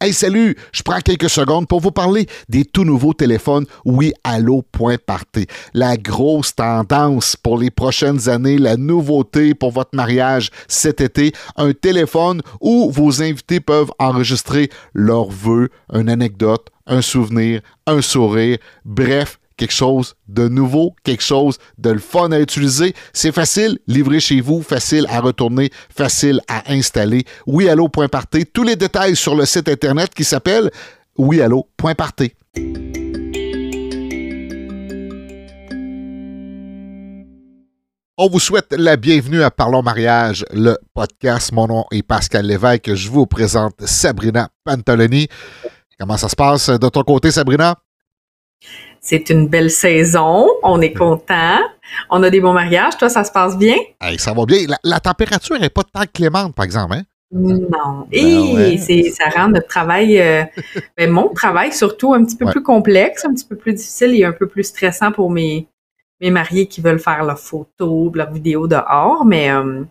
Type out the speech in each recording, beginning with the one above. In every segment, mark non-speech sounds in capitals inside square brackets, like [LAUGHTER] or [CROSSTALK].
Hey, salut! Je prends quelques secondes pour vous parler des tout nouveaux téléphones Oui Allo Party. La grosse tendance pour les prochaines années, la nouveauté pour votre mariage cet été, un téléphone où vos invités peuvent enregistrer leurs vœux, une anecdote, un souvenir, un sourire, bref, quelque chose de nouveau, quelque chose de fun à utiliser. C'est facile, livré chez vous, facile à retourner, facile à installer. WeAllo.party. Tous les détails sur le site internet qui s'appelle WeAllo.party. On vous souhaite la bienvenue à Parlons Mariage, le podcast. Mon nom est Pascal Lévesque. Je vous présente Sabrina Pantaloni. Comment ça se passe de ton côté, Sabrina? C'est une belle saison. On est content. On a des bons mariages. Toi, ça se passe bien? ça va bien. La, température n'est pas tant clémente, par exemple. Hein? Non. Et ben ça rend notre travail, euh, [LAUGHS] ben, mon travail surtout, un petit peu plus complexe, un petit peu plus difficile et un peu plus stressant pour mes, mes mariés qui veulent faire leurs photos, leurs vidéos dehors. Mais euh,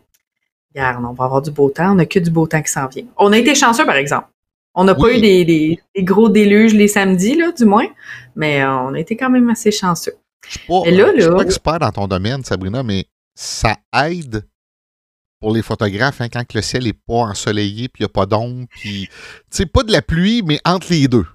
regarde, on va avoir du beau temps. On n'a que du beau temps qui s'en vient. On a été chanceux, par exemple. On n'a pas eu des, gros déluges les samedis, là, du moins, mais euh, on a été quand même assez chanceux. Je ne suis, pas expert dans ton domaine, Sabrina, mais ça aide pour les photographes hein, quand le ciel n'est pas ensoleillé puis il n'y a pas d'ombre. Puis, pas de la pluie, mais entre les deux.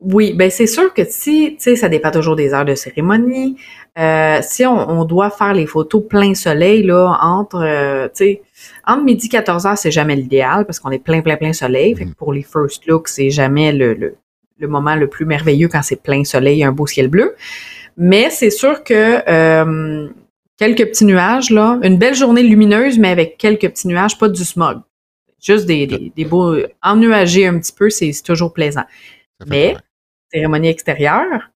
Oui, ben c'est sûr que si, tu sais, ça dépend toujours des heures de cérémonie. Euh, si on, doit faire les photos plein soleil, là, entre, euh, tu sais, entre midi et 14 heures, c'est jamais l'idéal parce qu'on est plein, plein, plein soleil. Fait que mm. pour les first looks, c'est jamais le, le, moment le plus merveilleux quand c'est plein soleil et un beau ciel bleu. Mais c'est sûr que euh, quelques petits nuages, là, une belle journée lumineuse, mais avec quelques petits nuages, pas du smog. Juste des, des, des beaux ennuagés un petit peu, c'est toujours plaisant. Mais cérémonie extérieure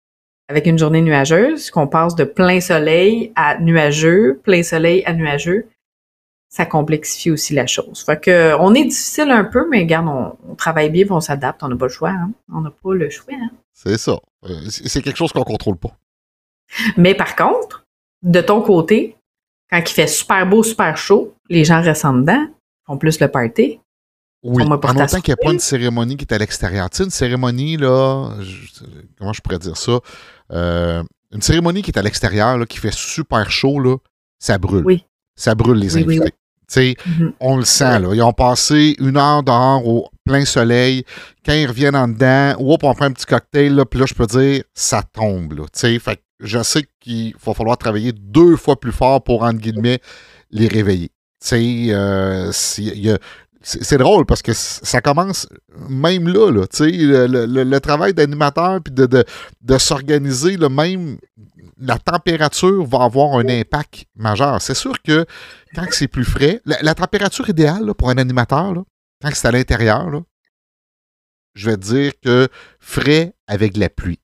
avec une journée nuageuse, qu'on passe de plein soleil à nuageux, plein soleil à nuageux, ça complexifie aussi la chose. Fait que on est difficile un peu, mais regarde, on, travaille bien, on s'adapte, on n'a pas le choix. Hein. On n'a pas le choix. Hein. C'est ça. Euh, c'est quelque chose qu'on ne contrôle pas. Mais par contre, de ton côté, quand il fait super beau, super chaud, les gens restent en dedans, font plus le party. Oui, en autant qu'il n'y a pas une cérémonie qui est à l'extérieur. Tu sais, une cérémonie, là, comment je pourrais dire ça? Euh, une cérémonie qui est à l'extérieur, qui fait super chaud, là, ça brûle. Oui. Ça brûle les invités. Tu sais, mm-hmm. On le sent, là. Ils ont passé une heure dehors au plein soleil. Quand ils reviennent en dedans, on prend un petit cocktail, là, puis là, je peux dire, ça tombe. Là, fait je sais qu'il va falloir travailler deux fois plus fort pour, entre guillemets, les réveiller. Tu sais, euh, il y a c'est drôle parce que ça commence même là, le, le, le, travail d'animateur puis de, s'organiser, même la température va avoir un impact majeur. C'est sûr que quand c'est plus frais, la, température idéale pour un animateur, là, quand c'est à l'intérieur, je vais dire que frais avec la pluie.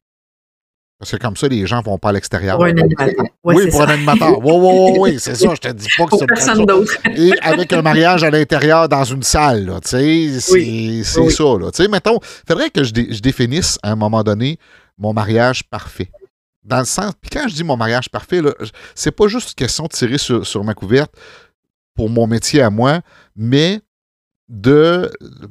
Parce que comme ça, les gens ne vont pas à l'extérieur. Pour un animateur. oui, pour un animateur. Oui, oui, oui, c'est ça. Je te dis pas que c'est personne d'autre. Et avec un mariage à l'intérieur dans une salle, tu sais, c'est ça, là. Tu sais, mettons, il faudrait que je, définisse à un moment donné mon mariage parfait. Dans le sens, puis quand je dis mon mariage parfait, c'est pas juste une question de tirer sur, sur ma couverte pour mon métier à moi, mais de,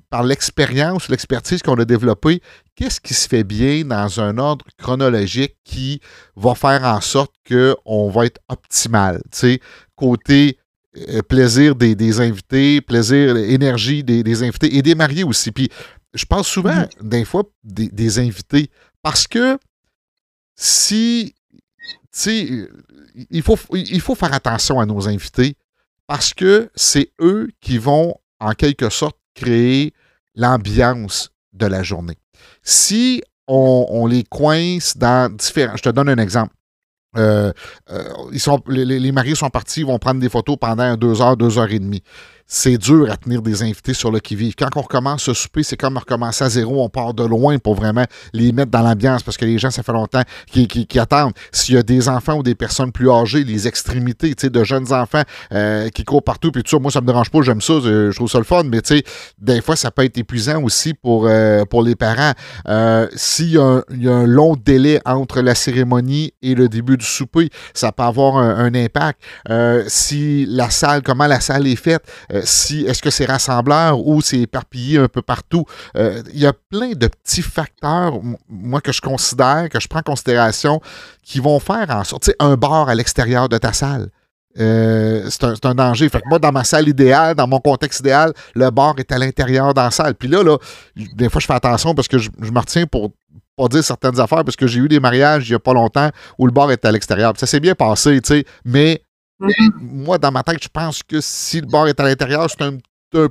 par l'expérience, l'expertise qu'on a développée, qu'est-ce qui se fait bien dans un ordre chronologique qui va faire en sorte qu'on va être optimal. Tu côté euh, plaisir des, invités, plaisir, énergie des, invités et des mariés aussi. Puis je pense souvent, des fois, des, invités, parce que si, tu il faut, il faut faire attention à nos invités parce que c'est eux qui vont en quelque sorte créer l'ambiance de la journée. Si on, les coince dans différents... Je te donne un exemple. Euh, euh, les, les, mariés sont partis, ils vont prendre des photos pendant deux heures, deux heures et demie c'est dur à tenir des invités sur le qui-vive. Quand on recommence ce souper, c'est comme recommencer à zéro. On part de loin pour vraiment les mettre dans l'ambiance parce que les gens, ça fait longtemps qu'ils attendent. S'il y a des enfants ou des personnes plus âgées, les extrémités, tu sais, de jeunes enfants euh, qui courent partout, puis tout ça, moi, ça me dérange pas, j'aime ça, je trouve ça le fun, mais tu sais, des fois, ça peut être épuisant aussi pour, euh, pour les parents. Euh, s'il y, a un long délai entre la cérémonie et le début du souper, ça peut avoir un, impact. si la salle, comment la salle est faite, si est-ce que c'est rassembleur ou c'est éparpillé un peu partout? Il y a plein de petits facteurs, moi, que je considère, que je prends en considération, qui vont faire en sorte, un bar à l'extérieur de ta salle. c'est un, danger. Fait que moi, dans ma salle idéale, dans mon contexte idéal, le bar est à l'intérieur dans la salle. Puis là, là, des fois, je fais attention parce que je, me retiens pour pas dire certaines affaires parce que j'ai eu des mariages il n'y a pas longtemps où le bar était à l'extérieur. Ça s'est bien passé, tu sais, mais mm-hmm. moi, dans ma tête, je pense que si le bar est à l'intérieur, c'est un,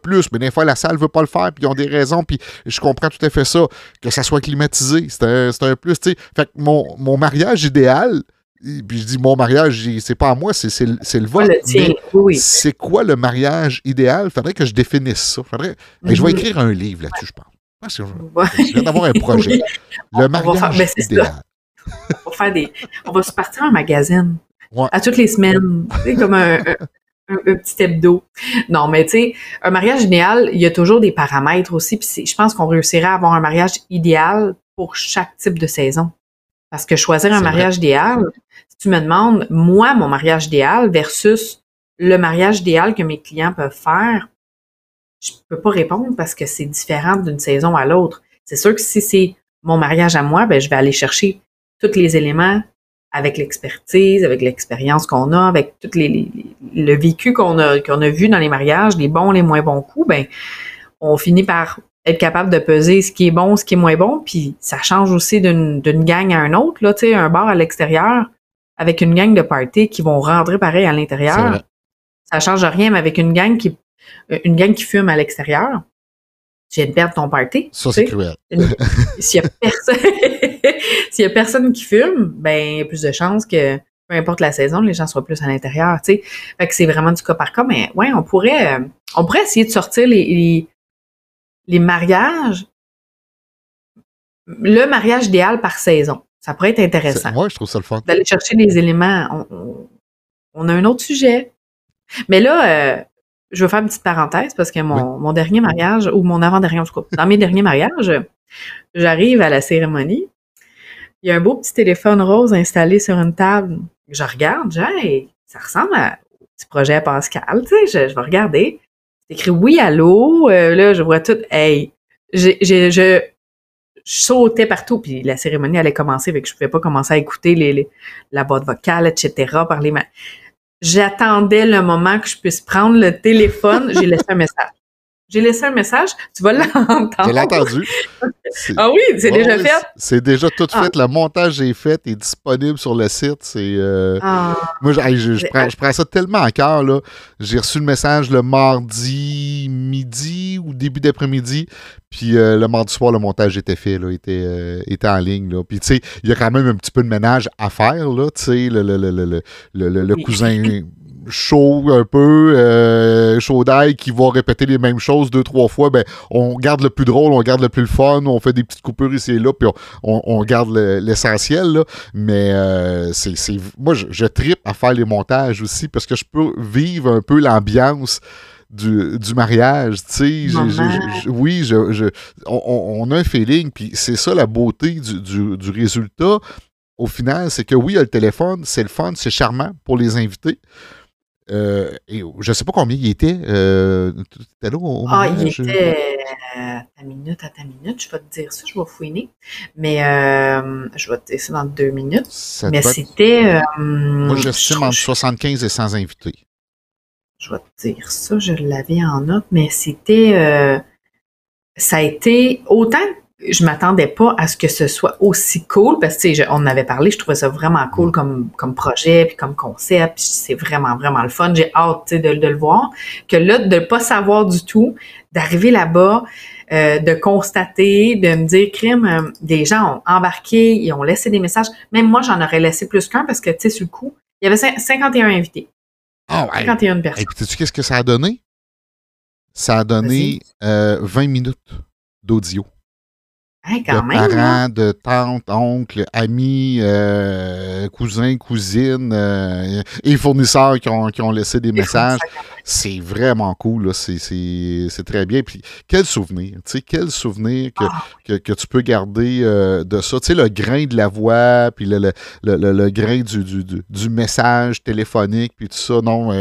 plus, mais des fois, la salle ne veut pas le faire, puis ils ont des raisons, puis je comprends tout à fait ça, que ça soit climatisé, c'est un, plus, tu sais. Fait que mon, mon mariage idéal, puis je dis mon mariage, c'est pas à moi, c'est le vôtre. C'est quoi le mariage idéal? Faudrait que je définisse ça. Faudrait... Je vais mm-hmm. écrire un livre là-dessus, je pense. Je viens d'avoir un projet. [LAUGHS] Le mariage idéal. on, va faire des, on va se partir en magazine à toutes les semaines, comme un, petit hebdo. Non, mais tu sais, un mariage idéal, il y a toujours des paramètres aussi. Puis je pense qu'on réussirait à avoir un mariage idéal pour chaque type de saison. Parce que choisir un mariage idéal, si tu me demandes, moi, mon mariage idéal versus le mariage idéal que mes clients peuvent faire, je peux pas répondre parce que c'est différent d'une saison à l'autre. C'est sûr que si c'est mon mariage à moi, ben, je vais aller chercher tous les éléments avec l'expertise, avec l'expérience qu'on a, avec tout les, le vécu qu'on a, qu'on a vu dans les mariages, les bons, les moins bons coups, ben, on finit par être capable de peser ce qui est bon, ce qui est moins bon, puis ça change aussi d'une, d'une gang à un autre, là, tu sais, un bar à l'extérieur avec une gang de party qui vont rentrer pareil à l'intérieur. Ça change rien, mais avec une gang qui une gang qui fume à l'extérieur, tu viens de perdre ton party. Ça, c'est cruel. S'il y a personne, [LAUGHS] [LAUGHS] s'il y a personne qui fume, ben, il y a plus de chances que, peu importe la saison, les gens soient plus à l'intérieur, tu sais. Fait que c'est vraiment du cas par cas, mais ouais, on pourrait, euh, on pourrait essayer de sortir les, les, mariages, le mariage idéal par saison. Ça pourrait être intéressant. Moi, je trouve ça le fun. D'aller chercher des éléments. On, a un autre sujet. Mais là, euh, je veux faire une petite parenthèse parce que mon, dernier mariage, ou mon avant-dernier, en tout cas, dans mes derniers mariages, j'arrive à la cérémonie. Il y a un beau petit téléphone rose installé sur une table. Je regarde, j'ai, ça ressemble à, au petit projet Pascal, tu sais, je, vais regarder. C'est écrit oui, allô, euh, là, je vois tout, hey, j'ai, je, sautais partout, puis la cérémonie allait commencer, avec que je pouvais pas commencer à écouter les, la boîte vocale, etc., parler. J'attendais le moment que je puisse prendre le téléphone. J'ai laissé un message. J'ai laissé un message, tu vas l'entendre. Je l'ai entendu. [LAUGHS] Ah oui, c'est déjà fait. C'est déjà tout ah. fait. Le montage est fait, est disponible sur le site. C'est euh, ah. moi, je, prends, ça tellement à cœur là. J'ai reçu le message le mardi midi ou début d'après-midi, puis euh, le mardi soir le montage était fait là, était euh, était en ligne là. Puis tu sais, il y a quand même un petit peu de ménage à faire là. Tu sais, le, le, le, le cousin chaud un peu, euh, chaud d'ail, qui va répéter les mêmes choses deux, trois fois, ben, on garde le plus drôle, on garde le plus fun, on fait des petites coupures ici et là, puis on, garde l'essentiel, Mais euh, c'est, moi, je, je tripe à faire les montages aussi parce que je peux vivre un peu l'ambiance. Du, mariage, tu sais, oui, je, on, a un feeling, puis c'est ça la beauté du, du résultat. Au final, c'est que oui, il y a le téléphone, c'est le fun, c'est charmant pour les invités, euh, et je ne sais pas combien il était. Euh, là au, Ah, il était à ta minute, à ta minute. Je vais te dire ça, je vais fouiner. Mais euh, je vais te dire ça dans deux minutes. Mais c'était. moi, j'estime entre 75 et 100 invités. Je vais te dire ça, je l'avais en note, mais c'était. ça a été autant je m'attendais pas à ce que ce soit aussi cool parce que on en avait parlé, je trouvais ça vraiment cool comme comme projet puis comme concept, c'est vraiment vraiment le fun. J'ai hâte de, de, le voir. Que là de pas savoir du tout, d'arriver là-bas, euh, de constater, de me dire crime, euh, des gens ont embarqué, ils ont laissé des messages. Même moi, j'en aurais laissé plus qu'un parce que tu sais sur le coup, il y avait 51 invités. Oh, 51 personnes. Et puis, tu qu'est-ce que ça a donné? Ça a donné 20 euh, minutes d'audio. De parents, de tantes, oncles, amis, euh, cousins, cousines euh, et fournisseurs qui ont, qui ont laissé des messages. C'est vraiment cool, c'est très bien. Puis quel souvenir, tu sais, quel souvenir que, ah. que, que, tu peux garder euh, de ça? Tu sais, le grain de la voix, puis le, le, le, le grain du, du, du, message téléphonique, puis tout ça. Non,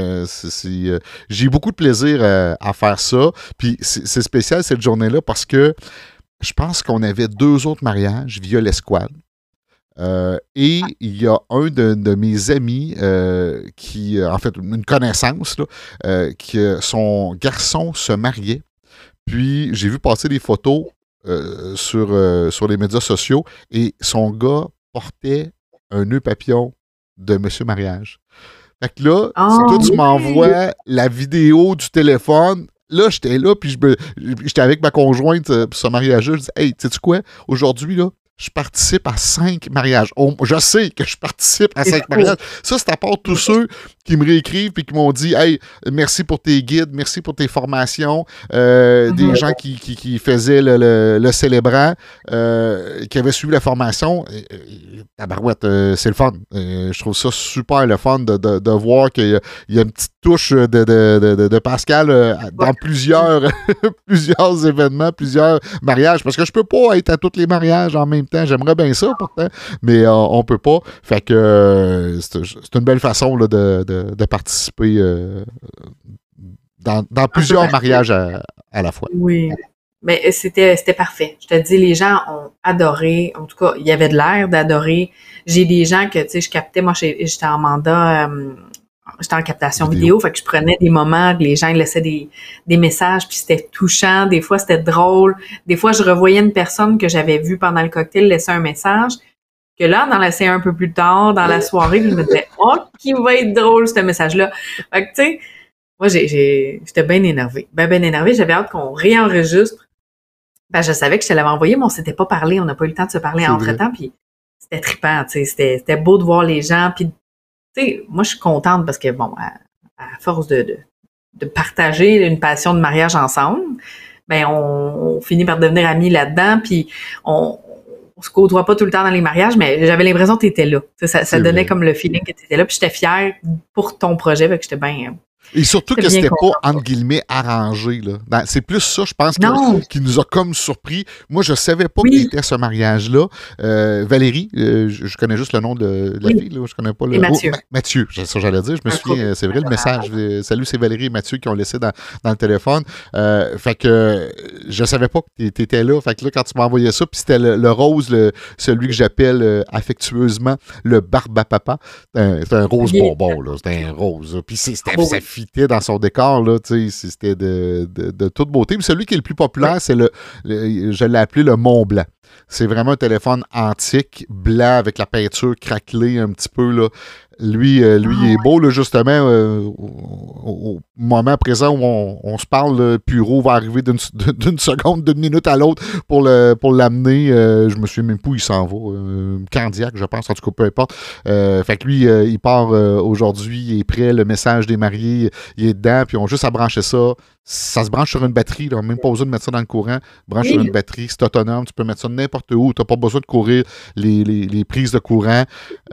j'ai beaucoup de plaisir à faire ça. Puis c'est spécial cette journée-là parce que je pense qu'on avait deux autres mariages via l'escouade. Euh, et il y a un de, mes amis euh, qui, euh, en fait, une connaissance, là, que son garçon se mariait. Puis j'ai vu passer des photos sur, sur les médias sociaux et son gars portait un nœud papillon de Monsieur Mariage. Fait que là, ah, toi, tu m'envoies la vidéo du téléphone là, j'étais là, puis j'étais avec ma conjointe euh, pour ce mariage Je dis, hey, sais tu quoi? Aujourd'hui, là, je participe à cinq mariages. je sais que je participe à cinq mariages. Ça, c'est à part tous ceux qui me réécrivent et qui m'ont dit Hey, merci pour tes guides, merci pour tes formations. Euh, des mhm. gens qui, qui, faisaient le, le, célébrant, euh, qui avaient suivi la formation. Tabarouette, euh, c'est le fun. je trouve ça super le fun de, de, voir qu'il y, a une petite touche de, de Pascal dans plusieurs, [LAUGHS] plusieurs événements, plusieurs mariages. Parce que je peux pas être à tous les mariages en même temps. J'aimerais bien ça pourtant, mais on, peut pas. Fait que c'est une belle façon là, de de, participer euh, dans, plusieurs mariages à, la fois. Oui. Mais c'était, c'était parfait. Je te dis, les gens ont adoré. En tout cas, il y avait de l'air d'adorer. J'ai des gens que, tu sais, je captais. Moi, j'étais en mandat, euh, j'étais en captation vidéo. fait que je prenais des moments, les gens laissaient des, des messages, puis c'était touchant. Des fois, c'était drôle. Des fois, je revoyais une personne que j'avais vue pendant le cocktail laisser un message que là, dans la séance un peu plus tard, dans la soirée, je me disais, oh, qui va être drôle, ce message-là. Fait que, tu sais, moi, j'ai, j'étais bien énervée. Ben, bien énervée. J'avais hâte qu'on réenregistre. Ben, je savais que je te l'avais envoyé, mais on s'était pas parlé. On n'a pas eu le temps de se parler entre-temps. Puis, c'était trippant, tu sais. C'était, c'était beau de voir les gens. Puis, tu sais, moi, je suis contente parce que, bon, à, force de, de, de, partager une passion de mariage ensemble, ben, on, on finit par devenir amis là-dedans. Puis, on se côtoie pas tout le temps dans les mariages, mais j'avais l'impression que tu étais là. Ça, ça donnait comme le feeling que tu étais là. Puis j'étais fière pour ton projet, que j'étais bien et surtout que c'était pas, entre guillemets, arrangé. Là. c'est plus ça, je pense, qui nous a comme surpris. Moi, je savais pas qu'il était ce mariage-là. Euh, Valérie, euh, je, connais juste le nom de, la fille, là, je connais pas le. Et Mathieu. Oh, Mathieu, c'est ça j'allais dire. Je me souviens, c'est vrai le message. Salut, c'est Valérie et Mathieu qui ont laissé dans, dans le téléphone. Euh, fait que je savais pas que tu étais là. Fait que là, quand tu m'as envoyé ça, puis c'était le, rose, celui que j'appelle affectueusement le barbapapa. C'est un, rose bonbon, là. C'était un rose. Puis c'était dans son décor, là, c'était de, de, toute beauté. Mais celui qui est le plus populaire, c'est le, je l'ai appelé le Mont Blanc. C'est vraiment un téléphone antique, blanc, avec la peinture craquelée un petit peu, là. Lui, euh, lui ah est beau, là, justement, euh, au, moment présent où on, se parle, le Puro va arriver d'une [LAUGHS] seconde, d'une minute à l'autre pour l'amener. Pour euh, je me souviens même pas où il s'en va. cardiaque, je pense, en tout cas, peu importe. fait que lui, il part aujourd'hui, il est prêt, le message des mariés, il est dedans, puis on a juste à brancher ça ça se branche sur une batterie, là. même pas besoin de mettre ça dans le courant. Branche sur une batterie, c'est autonome, tu peux mettre ça n'importe où, tu n'as pas besoin de courir les, prises de courant.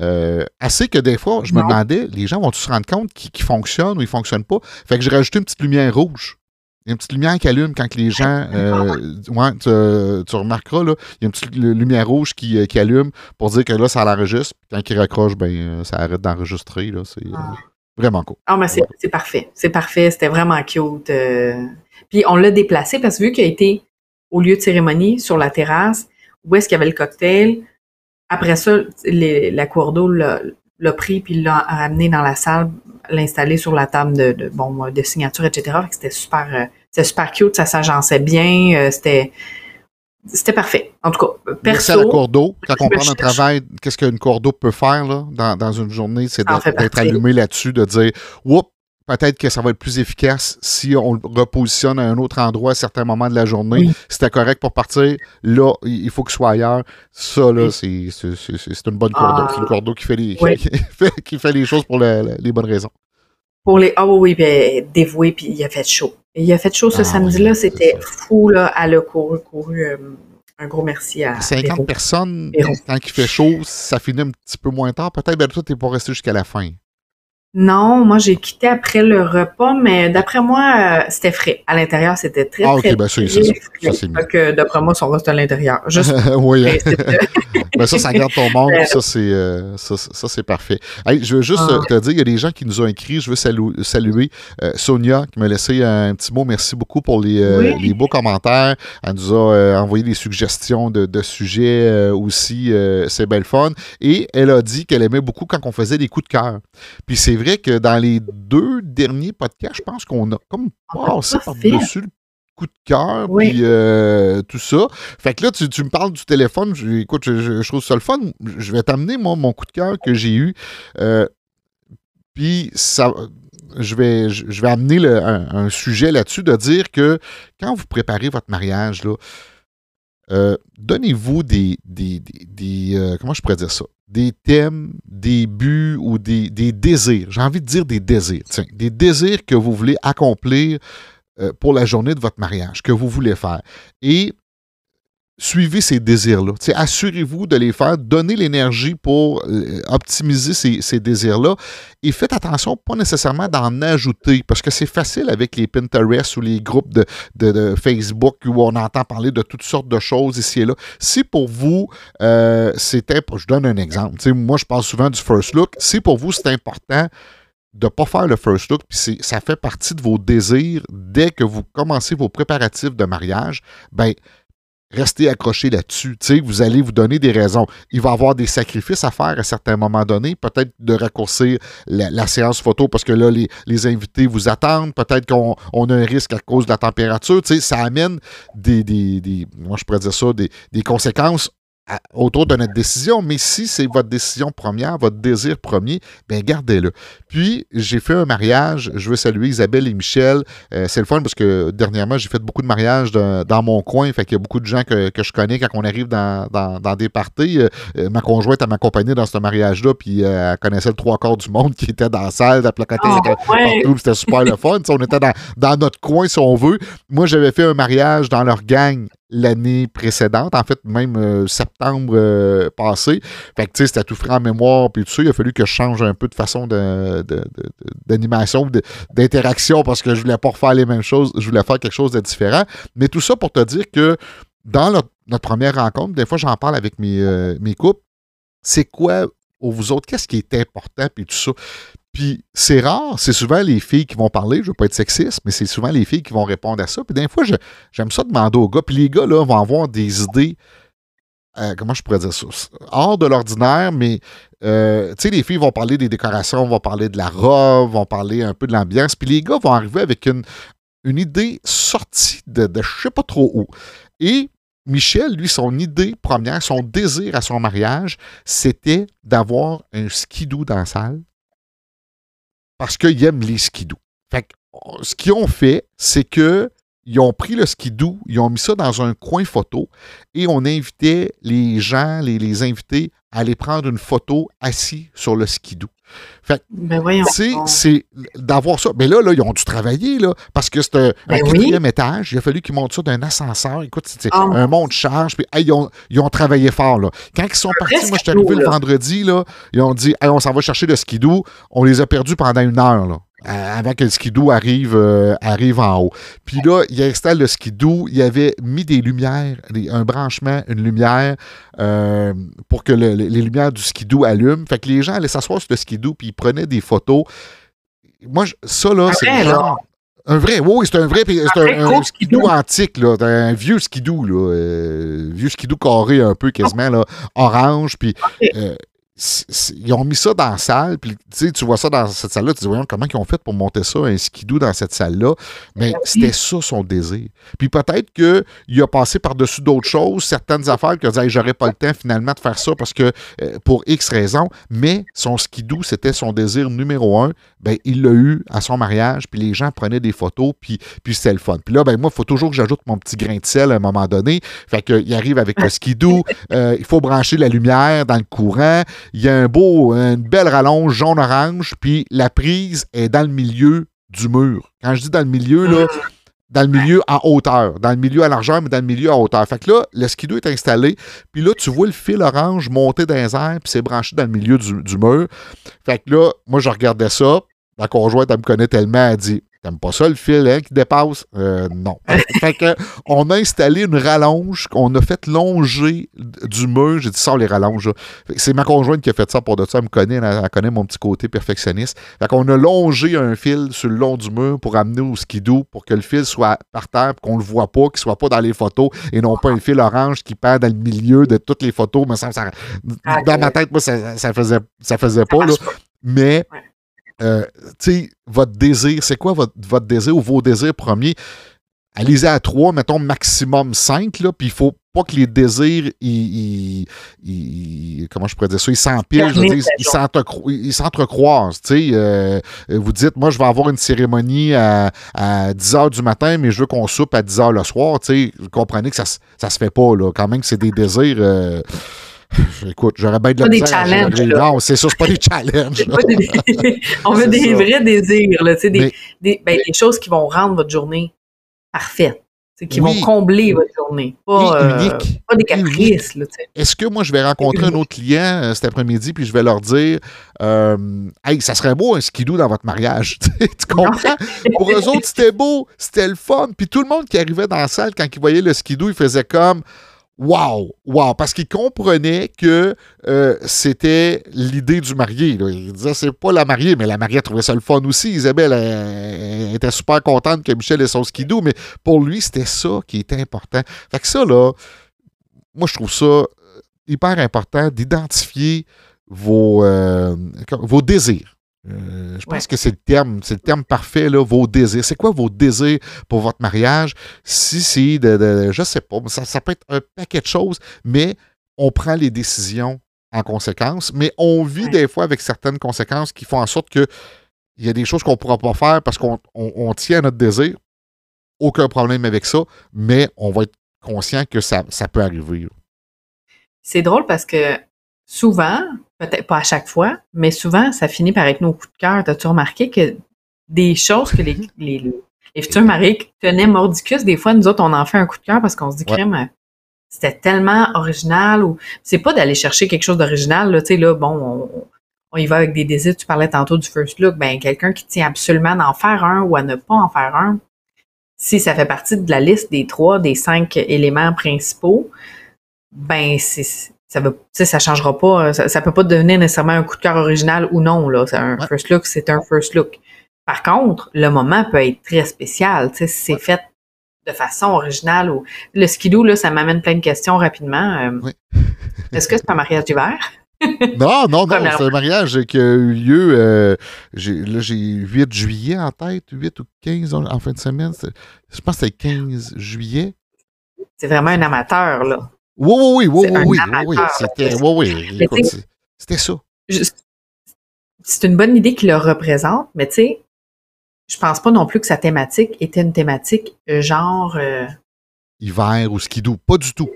Euh, assez que des fois, je me demandais, les gens vont-tu se rendre compte qu'ils fonctionnent ou ils ne fonctionnent pas? Fait que j'ai rajouté une petite lumière rouge. Il y a une petite lumière qui allume quand les gens. [LAUGHS] Euh, ouais, tu, remarqueras, là, il y a une petite lumière rouge qui, euh, qui allume pour dire que là, ça l'enregistre. Quand il raccroche, ben, ça arrête d'enregistrer. C'est, ah. Vraiment cool. Ah, mais c'est parfait. C'est parfait. C'était vraiment cute. Euh. Puis on l'a déplacé parce que vu qu'il a été au lieu de cérémonie sur la terrasse, où est-ce qu'il y avait le cocktail, après ça, la cour d'eau l'a pris puis l'a ramené dans la salle, l'installer sur la table de, bon, de signature, etc. C'était super, euh, c'était super cute, ça s'agençait bien, euh, c'était c'était parfait. En tout cas, perso. la cour d'eau. Quand on parle d'un travail, qu'est-ce qu'une d'eau peut faire là, dans, dans une journée? C'est d'être allumé là-dessus, de dire, oups, peut-être que ça va être plus efficace si on le repositionne à un autre endroit à certains moments de la journée. C'était correct pour partir. Là, il faut qu'il soit ailleurs. Ça, là, c'est une bonne cour d'eau. C'est une cour d'eau qui, fait les, [LAUGHS] qui, fait, les choses pour les bonnes raisons. Pour les. Ah oui, oui, dévoué, puis il a fait chaud. Il a fait chaud ce ah samedi-là, c'était fou, là. Elle a couru, couru euh, un gros merci à 50 personnes, quand il fait chaud, ça finit un petit peu moins tard. Peut-être, ben, toi, tu n'es pas resté jusqu'à la fin. Non, moi j'ai quitté après le repas, mais d'après moi, euh, c'était frais. À l'intérieur, c'était très, ah, très, ben, ça, ça, ça, que d'après moi, son reste à l'intérieur. [LAUGHS] oui. [LAUGHS] ben, ça, ça garde ton monde. ça, c'est euh, ça, c'est parfait. je veux juste ah. te dire, il y a des gens qui nous ont écrit. Je veux saluer euh, Sonia qui m'a laissé un petit mot. Merci beaucoup pour les, les beaux commentaires. Elle nous a envoyé des suggestions de, de sujets aussi. c'est belle fun. Et elle a dit qu'elle aimait beaucoup quand on faisait des coups de cœur. Puis c'est vrai que dans les deux derniers podcasts, je pense qu'on a comme passé par-dessus le coup de cœur, puis euh, tout ça. Fait que là, tu, me parles du téléphone. écoute, je, trouve ça le fun. Je vais t'amener, moi, mon coup de cœur que j'ai eu. Euh, puis ça. Je vais, je vais amener un, sujet là-dessus de dire que quand vous préparez votre mariage, là, euh, donnez-vous des, des, comment je pourrais dire ça? Des thèmes, des buts ou des, désirs. J'ai envie de dire des désirs. Tiens, des désirs que vous voulez accomplir euh, pour la journée de votre mariage, que vous voulez faire. Et suivez ces désirs-là. Assurez-vous de les faire, donnez l'énergie pour euh, optimiser ces, désirs-là et faites attention, pas nécessairement d'en ajouter, parce que c'est facile avec les Pinterest ou les groupes de, Facebook où on entend parler de toutes sortes de choses ici et là. Si pour vous, euh, c'était, je donne un exemple, moi je parle souvent du first look, si pour vous c'est important de ne pas faire le first look, puis ça fait partie de vos désirs dès que vous commencez vos préparatifs de mariage, ben restez accroché là-dessus. Vous allez vous donner des raisons. Il va y avoir des sacrifices à faire à certains moments donnés. Peut-être de raccourcir la, séance photo parce que là, les, invités vous attendent. Peut-être qu'on a un risque à cause de la température. ça amène des conséquences autour de notre décision, mais si c'est votre décision première, votre désir premier, bien gardez-le. Puis, j'ai fait un mariage, je veux saluer Isabelle et Michel. Euh, c'est le fun parce que dernièrement, j'ai fait beaucoup de mariages dans mon coin, fait qu'il y a beaucoup de gens que, je connais quand on arrive dans, des parties. Euh, euh, ma conjointe, m'a accompagné dans ce mariage-là, puis elle connaissait le trois quarts du monde qui était dans la salle, la placoté oh, c'était super le fun. on était dans, dans notre coin, si on veut. Moi, j'avais fait un mariage dans leur gang l'année précédente, en fait, même euh, septembre euh, passé. Fait que, tu sais, c'était tout frais en mémoire, puis tout ça. Il a fallu que je change un peu de façon d'animation, d'interaction, parce que je voulais pas refaire les mêmes choses. Je voulais faire quelque chose de différent. Mais tout ça pour te dire que dans notre, première rencontre, des fois, j'en parle avec mes, euh, mes couples. C'est quoi, ou vous autres, qu'est-ce qui est important, puis tout ça? Puis c'est rare, c'est souvent les filles qui vont parler, je veux pas être sexiste, mais c'est souvent les filles qui vont répondre à ça. Puis des fois, j'aime ça demander aux gars. Puis les gars, là, vont avoir des idées, euh, comment je pourrais dire ça, hors de l'ordinaire, mais euh, tu sais, les filles vont parler des décorations, vont parler de la robe, vont parler un peu de l'ambiance. Puis les gars vont arriver avec une, idée sortie de, de je sais pas trop où. Et Michel, lui, son idée première, son désir à son mariage, c'était d'avoir un skidoo dans la salle parce qu'ils aiment les skidoo. Fait que, ce qu'ils ont fait, c'est que ils ont pris le skidoo, ils ont mis ça dans un coin photo et on invitait les gens, les, les invités à aller prendre une photo assis sur le skidoo. Fait ben c'est d'avoir ça. Mais là, là, ils ont dû travailler, là, parce que c'est un, ben quatrième étage. Il a fallu qu'ils montent ça d'un ascenseur. Écoute, c'est ah. un monde charge. Puis, ils, ont, ils, ont, travaillé fort, là. Quand ils sont partis, moi, je suis arrivé le vendredi, là, ils ont dit, on s'en va chercher le skidoo. On les a perdus pendant une heure, là. Euh, avant que le skidoo arrive, euh, arrive en haut. Puis là, il installe le skidoo, il avait mis des lumières, un branchement, une lumière euh, pour que les lumières du skidoo allument. Fait que les gens allaient s'asseoir sur le skidoo puis ils prenaient des photos. Moi, ça là, c'est Un vrai, oui, c'est un vrai, c'est un, skidoo antique, là, un vieux skidoo, là, vieux skidoo carré un peu quasiment, là, orange, puis ils ont mis ça dans la salle, puis tu vois ça dans cette salle-là, tu te dis, voyons, comment ils ont fait pour monter ça, un skidoo dans cette salle-là? Mais ben c'était ça son désir. Puis peut-être qu'il a passé par-dessus d'autres choses, certaines affaires, qu'il a dit, j'aurais pas le temps finalement de faire ça parce que euh, pour X raisons, mais son skidoo, c'était son désir numéro un. Ben, il l'a eu à son mariage, puis les gens prenaient des photos, puis, puis c'était le fun. Puis là, ben, moi, il faut toujours que j'ajoute mon petit grain de sel à un moment donné. Fait qu'il arrive avec le skidoo, [LAUGHS] euh, il faut brancher la lumière dans le courant il y a un beau, une belle rallonge jaune-orange, puis la prise est dans le milieu du mur. Quand je dis dans le milieu, là, dans le milieu en hauteur. Dans le milieu à largeur, mais dans le milieu en hauteur. Fait que là, le skidoo est installé, puis là, tu vois le fil orange monter dans les airs, puis c'est branché dans le milieu du, mur. Fait que là, moi, je regardais ça. Ma conjointe, elle me connaît tellement, elle dit T'aimes pas ça le fil hein, qui dépasse? Euh, non. [LAUGHS] fait que, on a installé une rallonge qu'on a fait longer du mur. J'ai dit ça, les rallonges. C'est ma conjointe qui a fait ça pour de ça. Elle me connaît, elle, connaît mon petit côté perfectionniste. Fait qu'on a longé un fil sur le long du mur pour amener au skidoo pour que le fil soit par terre, qu'on le voit pas, qu'il soit pas dans les photos et non pas un fil orange qui pend dans le milieu de toutes les photos. Mais ça, ah, dans ma tête, moi, ça, ça faisait, ça faisait pas. Là. Mais euh, tu sais, votre désir, c'est quoi votre, votre, désir ou vos désirs premiers? Allez-y à trois, mettons maximum cinq, là, puis il faut pas que les désirs, ils, comment je pourrais dire ça, ils s'empilent, ils s'entrecroisent. Euh, vous dites, moi, je vais avoir une cérémonie à, 10 h du matin, mais je veux qu'on soupe à 10 h le soir, tu sais. Vous comprenez que ça, ça se fait pas, là. Quand même que c'est des désirs... Euh, Écoute, j'aurais bien de la pas des challenges. Non, c'est ça, c'est pas des [LAUGHS] challenges. [LAUGHS] On veut des vrais désirs, là, des, des, ben, des, choses qui vont rendre votre journée parfaite, qui vont combler votre journée. Pas, euh, pas des caprices. Est-ce que moi, je vais rencontrer un autre client euh, cet après-midi, puis je vais leur dire euh, Hey, ça serait beau un skidoo dans votre mariage. [LAUGHS] tu comprends? Pour eux autres, c'était beau, c'était le fun. Puis tout le monde qui arrivait dans la salle, quand il voyait le skidoo, il faisait comme Wow, wow, parce qu'il comprenait que euh, c'était l'idée du marié. Il disait c'est pas la mariée, mais la mariée trouvait ça le fun aussi. Isabelle était super contente que Michel ait son skidoo, mais pour lui, c'était ça qui était important. Fait que ça, là, moi, je trouve ça hyper important d'identifier vos, euh, vos désirs. Euh, je pense que c'est le terme, c'est le terme parfait, là, vos désirs. C'est quoi vos désirs pour votre mariage? Si c'est de, de, je sais pas, ça, ça, peut être un paquet de choses, mais on prend les décisions en conséquence, mais on vit des fois avec certaines conséquences qui font en sorte que il y a des choses qu'on ne pourra pas faire parce qu'on on, tient à notre désir. Aucun problème avec ça, mais on va être conscient que ça, ça peut arriver. C'est drôle parce que souvent, peut-être pas à chaque fois, mais souvent, ça finit par être nos coups de cœur. As-tu remarqué que des choses que les, les, les futurs mariés tenaient mordicus, des fois, nous autres, on en fait un coup de cœur parce qu'on se dit, crème, c'était tellement original ou c'est pas d'aller chercher quelque chose d'original, là, tu sais, là, bon, on, y va avec des désirs. Tu parlais tantôt du first look. Ben, quelqu'un qui tient absolument d'en faire un ou à ne pas en faire un, si ça fait partie de la liste des trois, des cinq éléments principaux, ben, c'est, ça veut, ça changera pas. Euh, ça, ça, peut pas devenir nécessairement un coup de cœur original ou non. Là. Un first look, c'est un first look. Par contre, le moment peut être très spécial. Si c'est fait de façon originale ou le skidoo, là, ça m'amène plein de questions rapidement. Euh. [LAUGHS] Est-ce que c'est un mariage d'hiver? non, non, [LAUGHS] non, c'est un mariage qui a eu lieu, euh, là j'ai 8 juillet en tête, 8 ou 15 en fin de semaine. Je pense que c'est 15 juillet. C'est vraiment un amateur, là. Oui, oui, oui, oui, oui, oui, c'était, oui, oui, c'était ça. C'est une bonne idée qu'il le représente, mais tu sais, je pense pas non plus que sa thématique était une thématique euh, genre. Euh, Hiver ou skidoo, pas du tout.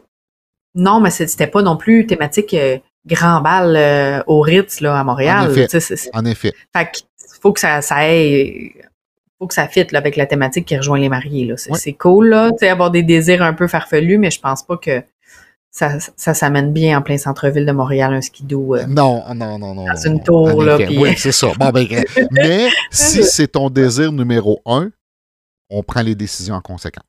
Non, mais c'était pas non plus thématique euh, grand bal au Ritz là, à Montréal. En effet. En effet. Fait qu'il faut que ça, ça ait faut que ça fitte là, avec la thématique qui rejoint les mariés. C'est cool, là, avoir des désirs un peu farfelus, mais je pense pas que ça, ça s'amène bien en plein centre-ville de Montréal, un skidoo. Euh, non, non, non, non. Dans une tour, là. Oui, c'est ça. Bon, ben, mais [LAUGHS] si c'est ton désir numéro un, on prend les décisions en conséquence.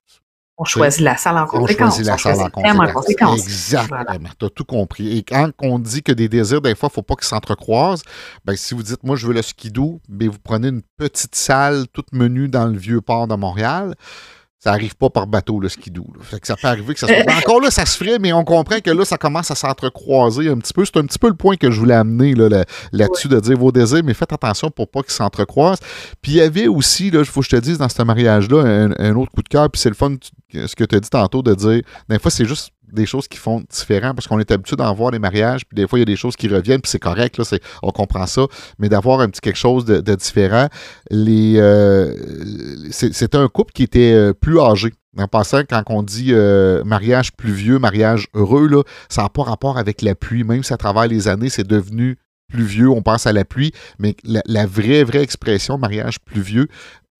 On choisit la salle en conséquence. On choisit la salle en conséquence. Exactement. Tu as tout compris. Et quand on dit que des désirs, des fois, il ne faut pas qu'ils s'entrecroisent, ben, si vous dites, moi, je veux le skidoo, mais vous prenez une petite salle toute menue dans le vieux port de Montréal, ça n'arrive pas par bateau, le skidoo. Fait que ça peut arriver que ça soit... Encore là, ça se ferait, mais on comprend que là, ça commence à s'entrecroiser un petit peu. C'est un petit peu le point que je voulais amener là, là-dessus, de dire vos désirs, mais faites attention pour pas qu'ils s'entrecroisent. Puis il y avait aussi, il faut que je te dise, dans ce mariage-là, un, autre coup de cœur, puis c'est le fun, ce que tu as dit tantôt, de dire, des fois, c'est juste des choses qui font différent parce qu'on est habitué d'en voir les mariages, puis des fois, il y a des choses qui reviennent, puis c'est correct, là, on comprend ça, mais d'avoir un petit quelque chose de, différent. Les, euh, c'était un couple qui était euh, plus âgé. En passant, quand on dit euh, mariage plus vieux, mariage heureux, là, ça n'a pas rapport avec la pluie. Même si à travers les années, c'est devenu plus vieux, on pense à la pluie, mais la, la vraie, vraie expression mariage plus vieux,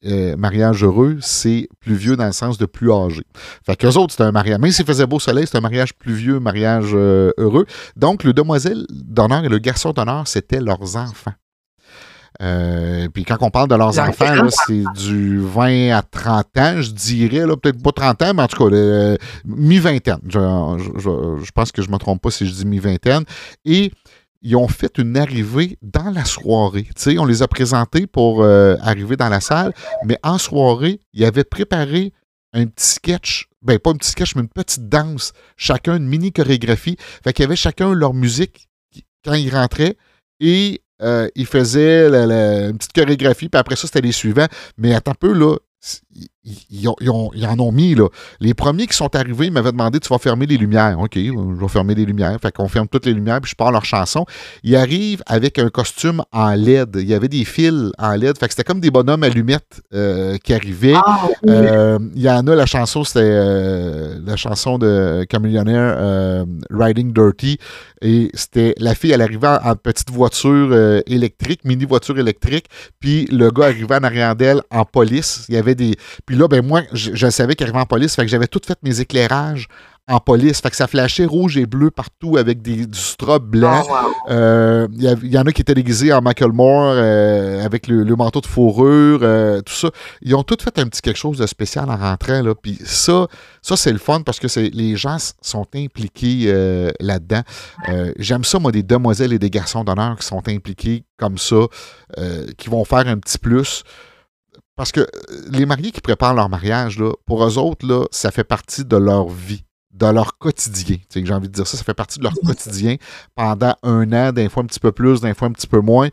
euh, mariage heureux, c'est plus vieux dans le sens de plus âgé. Fait qu'eux autres, c'était un mariage. Même s'il faisait beau soleil, c'était un mariage plus vieux, mariage euh, heureux. Donc, le demoiselle d'honneur et le garçon d'honneur, c'était leurs enfants. Euh, puis quand on parle de leurs enfants, c'est du 20 à 30 ans, je dirais, peut-être pas 30 ans, mais en tout cas, mi-vingtaine. Je, pense que je ne me trompe pas si je dis mi-vingtaine. Et ils ont fait une arrivée dans la soirée. sais, on les a présentés pour euh, arriver dans la salle, mais en soirée, ils avaient préparé un petit sketch, ben pas un petit sketch, mais une petite danse, chacun une mini chorégraphie. Fait y avait chacun leur musique quand ils rentraient et euh, ils faisaient une petite chorégraphie, puis après ça, c'était les suivants. Mais attends un peu, là, ils, en ont mis, là. Les premiers qui sont arrivés, ils m'avaient demandé Tu vas fermer les lumières. OK, je vais fermer les lumières. Fait qu'on ferme toutes les lumières, puis je pars leur chanson. Ils arrivent avec un costume en LED. Il y avait des fils en LED. Fait que c'était comme des bonhommes allumettes euh, qui arrivaient. Ah, euh, il y en a, la chanson, c'était euh, la chanson de Camillionnaire Riding Dirty. Et c'était la fille, elle arrivait en, petite voiture électrique, mini voiture électrique. Puis le gars arrivait en arrière d'elle en police. Il y avait des. Puis là, ben moi, je, savais qu'il arrivait en police, fait que j'avais tout fait mes éclairages en police. Fait que ça flashait rouge et bleu partout avec des, du strobe blanc. Il euh, y, en a qui étaient déguisés en Michael Moore euh, avec le, manteau de fourrure, euh, tout ça. Ils ont tous fait un petit quelque chose de spécial en rentrant. Là. Puis ça, ça c'est le fun parce que les gens sont impliqués là-dedans. J'aime ça, moi, des demoiselles et des garçons d'honneur qui sont impliqués comme ça, qui vont faire un petit plus. Parce que euh, les mariés qui préparent leur mariage, là, pour eux autres, là, ça fait partie de leur vie, de leur quotidien. J'ai envie de dire ça, ça fait partie de leur [LAUGHS] quotidien pendant un an, des fois un petit peu plus, des fois un petit peu moins.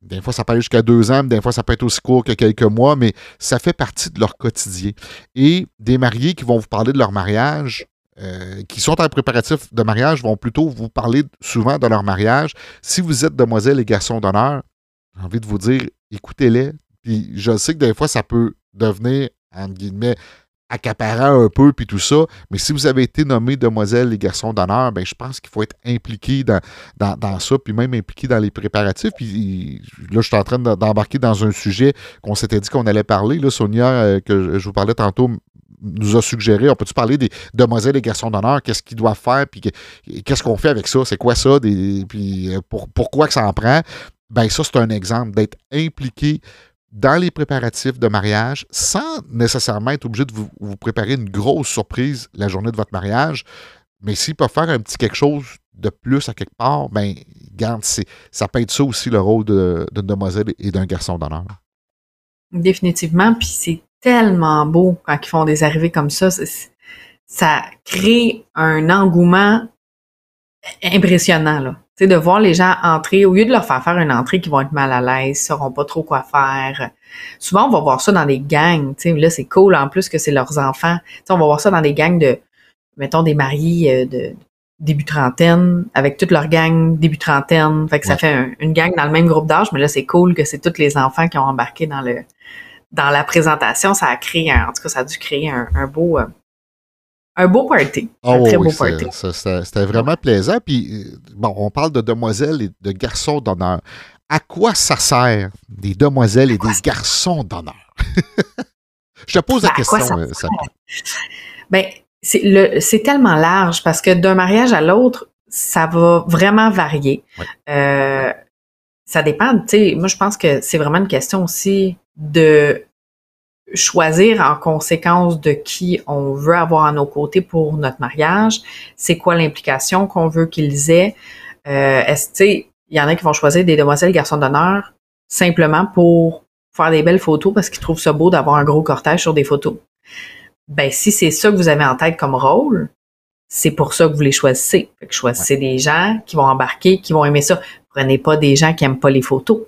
Des fois, ça peut aller jusqu'à deux ans, des fois, ça peut être aussi court que quelques mois, mais ça fait partie de leur quotidien. Et des mariés qui vont vous parler de leur mariage, euh, qui sont en préparatif de mariage, vont plutôt vous parler souvent de leur mariage. Si vous êtes demoiselle et garçon d'honneur, j'ai envie de vous dire, écoutez-les, puis je sais que des fois, ça peut devenir, entre guillemets, accaparant un peu, puis tout ça. Mais si vous avez été nommé demoiselle et garçon d'honneur, ben, je pense qu'il faut être impliqué dans, dans, ça, puis même impliqué dans les préparatifs. Puis là, je suis en train d'embarquer dans un sujet qu'on s'était dit qu'on allait parler. Là, Sonia, euh, que je vous parlais tantôt, nous a suggéré, on peut-tu parler des demoiselles et garçons d'honneur, qu'est-ce qu'ils doivent faire, puis qu'est-ce qu'on fait avec ça, c'est quoi ça, puis euh, pourquoi que ça en prend? Ben ça, c'est un exemple d'être impliqué dans les préparatifs de mariage sans nécessairement être obligé de vous, préparer une grosse surprise la journée de votre mariage. Mais s'il peut faire un petit quelque chose de plus à quelque part, ben, garde, ça peut être ça aussi le rôle d'une demoiselle et d'un garçon d'honneur. Définitivement, puis c'est tellement beau quand ils font des arrivées comme ça. Ça crée un engouement impressionnant, là sais, de voir les gens entrer, au lieu de leur faire faire une entrée qui vont être mal à l'aise, sauront pas trop quoi faire. Souvent, on va voir ça dans des gangs, tu sais, là, c'est cool, en plus que c'est leurs enfants. Tu sais, on va voir ça dans des gangs de, mettons, des mariés euh, de début trentaine, avec toute leur gang début trentaine. Fait que ça fait une gang dans le même groupe d'âge, mais là, c'est cool que c'est tous les enfants qui ont embarqué dans le dans la présentation. Ça a créé, en tout cas, ça a dû créer un, beau, euh, un beau party. un oh très beau party. C'était vraiment plaisant. Puis, euh, bon, on parle de demoiselles et de garçons d'honneur. À quoi ça sert des demoiselles et des garçons d'honneur? [LAUGHS] Je te pose la ben, question, euh, ça Ben, c'est tellement large parce que d'un mariage à l'autre, ça va vraiment varier. Euh, ça dépend, tu sais, moi je pense que c'est vraiment une question aussi de choisir en conséquence de qui on veut avoir à nos côtés pour notre mariage, c'est quoi l'implication qu'on veut qu'ils aient? Euh, est-ce il y en a qui vont choisir des demoiselles garçons d'honneur simplement pour faire des belles photos parce qu'ils trouvent ça beau d'avoir un gros cortège sur des photos. Ben si c'est ça que vous avez en tête comme rôle, c'est pour ça que vous les choisissez. Fait que choisissez des gens qui vont embarquer, qui vont aimer ça. Prenez pas des gens qui aiment pas les photos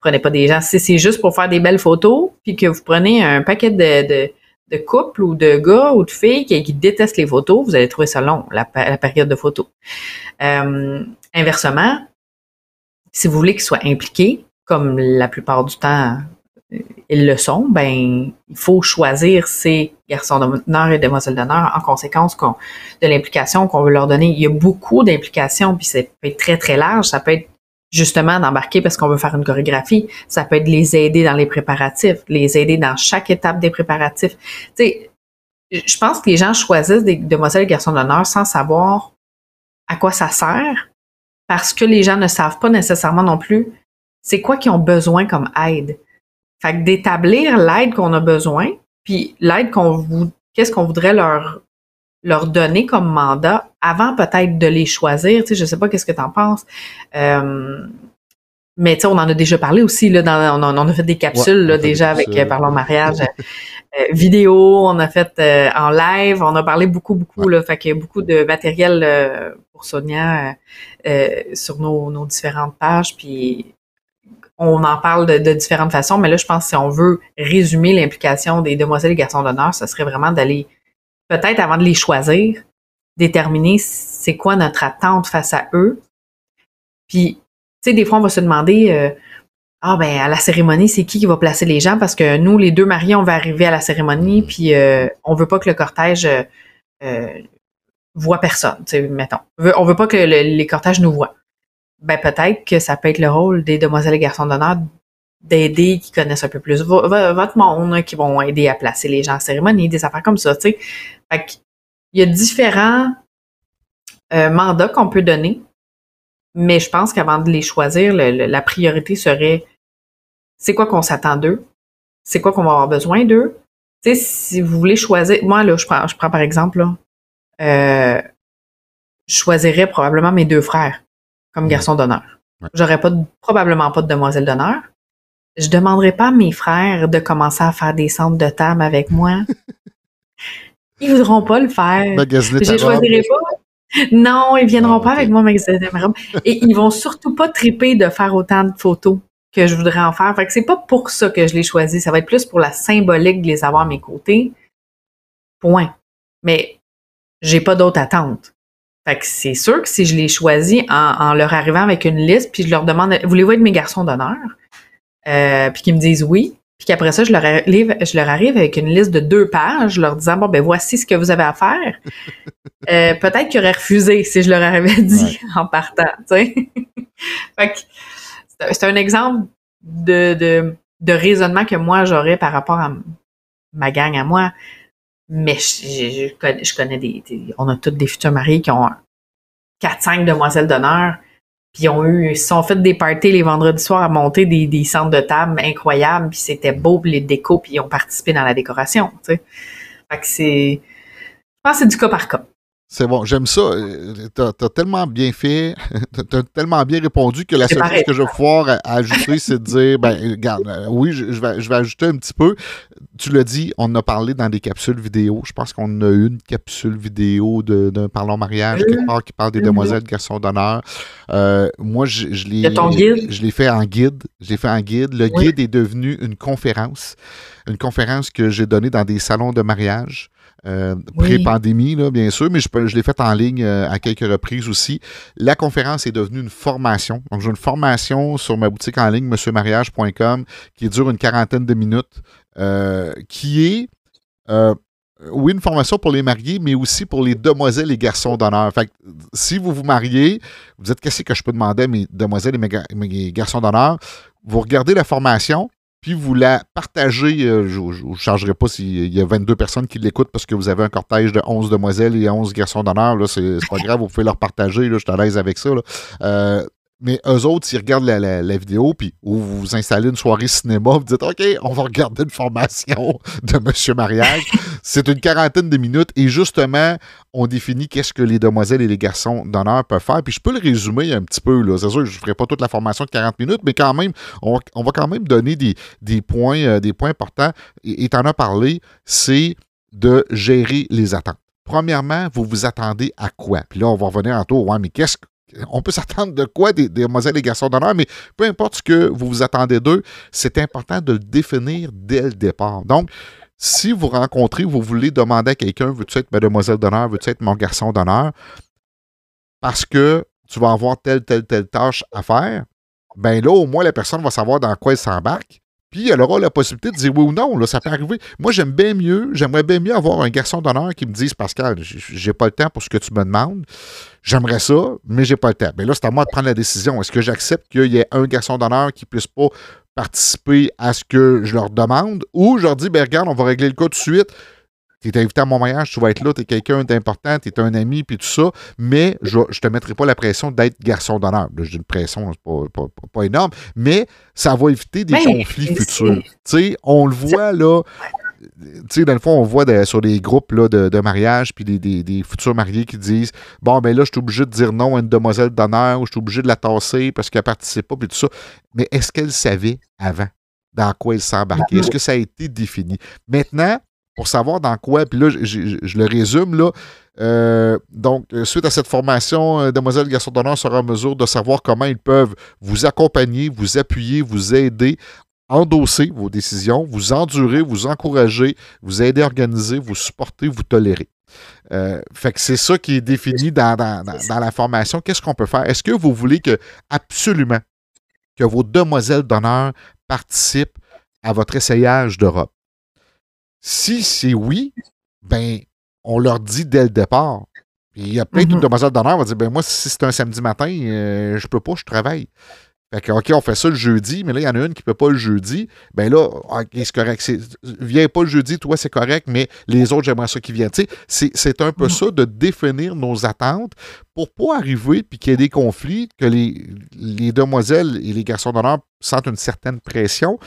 prenez pas des gens. Si c'est juste pour faire des belles photos, puis que vous prenez un paquet de, couples ou de gars ou de filles qui, détestent les photos, vous allez trouver ça long, la, période de photos. Euh, inversement, si vous voulez qu'ils soient impliqués, comme la plupart du temps euh, ils le sont, ben il faut choisir ces garçons d'honneur et demoiselles d'honneur en conséquence de l'implication qu'on veut leur donner. Il y a beaucoup d'implications, puis c'est peut être très, très large. Ça peut être justement d'embarquer parce qu'on veut faire une chorégraphie. Ça peut être les aider dans les préparatifs, les aider dans chaque étape des préparatifs. Tu sais, je pense que les gens choisissent des demoiselles et garçons d'honneur sans savoir à quoi ça sert parce que les gens ne savent pas nécessairement non plus c'est quoi qu'ils ont besoin comme aide. Fait que d'établir l'aide qu'on a besoin, puis l'aide qu'on vous, qu'est-ce qu'on voudrait leur leur donner comme mandat avant peut-être de les choisir. Tu sais, je sais pas qu'est-ce que tu en penses? Euh, mais tu sais, on en a déjà parlé aussi là, dans, on, a, fait des capsules là, déjà avec euh, parlons mariage euh, vidéo, on a fait en live, on a parlé beaucoup beaucoup là, fait qu'il y a beaucoup de matériel pour Sonia sur nos, nos différentes pages puis on en parle de, différentes façons, mais là, je pense que si on veut résumer l'implication des demoiselles et garçons d'honneur, ce serait vraiment d'aller, peut-être avant de les choisir, déterminer c'est quoi notre attente face à eux. Puis, tu sais, des fois, on va se demander, euh, ah ben, à la cérémonie, c'est qui qui va placer les gens? Parce que nous, les deux mariés, on va arriver à la cérémonie, puis euh, on veut pas que le cortège euh, euh voit personne, tu sais, mettons. On veut, veut pas que les cortèges nous voient ben peut-être que ça peut être le rôle des demoiselles et garçons d'honneur d'aider qui connaissent un peu plus votre monde, qui vont aider à placer les gens en cérémonie, des affaires comme ça, tu sais. Fait il y a différents euh, mandats qu'on peut donner, mais je pense qu'avant de les choisir, la priorité serait c'est quoi qu'on s'attend d'eux, c'est quoi qu'on va avoir besoin d'eux? Tu sais, si vous voulez choisir, moi là, je prends, je prends par exemple là, euh, je choisirais probablement mes deux frères comme garçon d'honneur. J'aurais pas probablement pas de demoiselle d'honneur. Je demanderai pas à mes frères de commencer à faire des centres de table avec moi. [LAUGHS] Ils voudront pas le faire. Je choisirai pas. Non, ils viendront ah, pas avec moi magasiner ma robe. Et ils vont surtout pas triper de faire autant de photos que je voudrais en faire. Fait que c'est pas pour ça que je l'ai choisi. Ça va être plus pour la symbolique de les avoir à mes côtés. Point. Mais j'ai pas d'autre attente. Fait que c'est sûr que si je les choisis en, leur arrivant avec une liste, puis je leur demande Voulez-vous être mes garçons d'honneur? Euh, puis qu'ils me disent oui. Puis qu'après ça, je leur, arrive, je leur arrive avec une liste de deux pages, leur disant Bon, ben voici ce que vous avez à faire. [LAUGHS] Euh, peut-être qu'ils auraient refusé si je leur avais dit [LAUGHS] en partant. [LAUGHS] fait que c'est un exemple de, de, de raisonnement que moi j'aurais par rapport à ma gang à moi. Mais je, je, connais, des, On a toutes des futurs mariés qui ont 4-5 demoiselles d'honneur. Puis ils ont eu. Ils sont fait des parties les vendredis soirs à monter des, des centres de table incroyables. Puis c'était beau, les décos, puis ils ont participé dans la décoration. Tu sais. Fait que c'est. Je pense que c'est du cas par cas. C'est bon, j'aime ça. Euh, t'as as tellement bien fait, [LAUGHS] t'as tellement bien répondu que la seule chose que je vais pouvoir ajouter, c'est de dire, ben, regarde, euh, oui, je, vais, je vais ajouter un petit peu. Tu l'as dit, on a parlé dans des capsules vidéo. Je pense qu'on a eu une capsule vidéo d'un Parlons mariage, quelque part, qui parle des demoiselles, garçons d'honneur. Euh, moi, je, je l'ai. Je l'ai fait en guide. Je l'ai fait en guide. Le guide est devenu une conférence. Une conférence que j'ai donnée dans des salons de mariage. Euh, pré-pandémie, bien sûr, mais je, je l'ai faite en ligne euh, à quelques reprises aussi. La conférence est devenue une formation. Donc, j'ai une formation sur ma boutique en ligne, monsieurmariage.com, qui dure une quarantaine de minutes, euh, qui est, oui, une formation pour les mariés, mais aussi pour les demoiselles et garçons d'honneur. Fait si vous vous mariez, vous dites qu'est-ce que je peux demander à mes demoiselles et mes garçons d'honneur, vous regardez la formation, puis vous la partagez. Euh, je ne chargerai pas s'il y a 22 personnes qui l'écoutent parce que vous avez un cortège de 11 demoiselles et 11 garçons d'honneur. C'est pas [LAUGHS] grave, vous pouvez leur partager. Là, je suis à l'aise avec ça. Là. Euh, mais eux autres, s'ils regardent la, vidéo, puis où vous vous installez une soirée cinéma, vous dites OK, on va regarder une formation [LAUGHS] de Monsieur Mariage. C'est une quarantaine de minutes et justement, on définit qu'est-ce que les demoiselles et les garçons d'honneur peuvent faire. Puis je peux le résumer un petit peu. C'est sûr que je ne ferai pas toute la formation de 40 minutes, mais quand même, on, va quand même donner des, points, euh, des points importants. Et tu en as parlé, c'est de gérer les attentes. Premièrement, vous vous attendez à quoi? Puis là, on va revenir en tour. Ouais, mais qu'est-ce on peut s'attendre de quoi des, demoiselles et garçons d'honneur, mais peu importe ce que vous vous attendez d'eux, c'est important de le définir dès le départ. Donc, si vous rencontrez, vous voulez demander à quelqu'un, veux-tu être ma demoiselle d'honneur, veux-tu être mon garçon d'honneur, parce que tu vas avoir telle, telle, telle tâche à faire, ben là, au moins, la personne va savoir dans quoi elle s'embarque. Puis elle aura la possibilité de dire oui ou non. Ça peut arriver. Moi, j'aime bien mieux, j'aimerais bien mieux avoir un garçon d'honneur qui me dise Pascal, j'ai pas le temps pour ce que tu me demandes J'aimerais ça, mais j'ai pas le temps. Mais là, c'est à moi de prendre la décision. Est-ce que j'accepte qu'il y ait un garçon d'honneur qui puisse pas participer à ce que je leur demande? Ou je leur dis, ben regarde, on va régler le cas tout de suite. Tu es invité à mon mariage, tu vas être là, tu es quelqu'un d'important, tu es un ami, puis tout ça, mais je ne te mettrai pas la pression d'être garçon d'honneur. J'ai une pression, pas, pas, pas, énorme, mais ça va éviter des conflits futurs. on le voit là, tu sais, dans le fond, on voit sur des groupes là, de, mariage, puis des, futurs mariés qui disent Bon, ben là, je suis obligé de dire non à une demoiselle d'honneur, ou je suis obligé de la tasser parce qu'elle participe pas, puis tout ça. Mais est-ce qu'elle savait avant dans quoi elle s'embarquait? Est-ce que ça a été défini? Maintenant, pour savoir dans quoi, puis là, je, le résume, là. Euh, donc, suite à cette formation, euh, Demoiselle Garçon d'honneur sera en mesure de savoir comment ils peuvent vous accompagner, vous appuyer, vous aider, endosser vos décisions, vous endurer, vous encourager, vous aider à organiser, vous supporter, vous tolérer. Euh, fait que c'est ça qui est défini dans, dans la formation. Qu'est-ce qu'on peut faire? Est-ce que vous voulez que absolument que vos demoiselles d'honneur participent à votre essayage d'Europe? Si c'est oui, ben, on leur dit dès le départ. il y a plein de mm-hmm. demoiselles d'honneur qui vont dire ben moi, si c'est un samedi matin, euh, je peux pas, je travaille. Fait que, OK, on fait ça le jeudi, mais là, il y en a une qui ne peut pas le jeudi. Ben là, OK, c'est correct. Viens pas le jeudi, toi, c'est correct, mais les autres, j'aimerais ça qu'ils viennent. C'est un peu mm-hmm. ça de définir nos attentes pour pas arriver puis qu'il y ait des conflits, que les, les demoiselles et les garçons d'honneur sentent une certaine pression.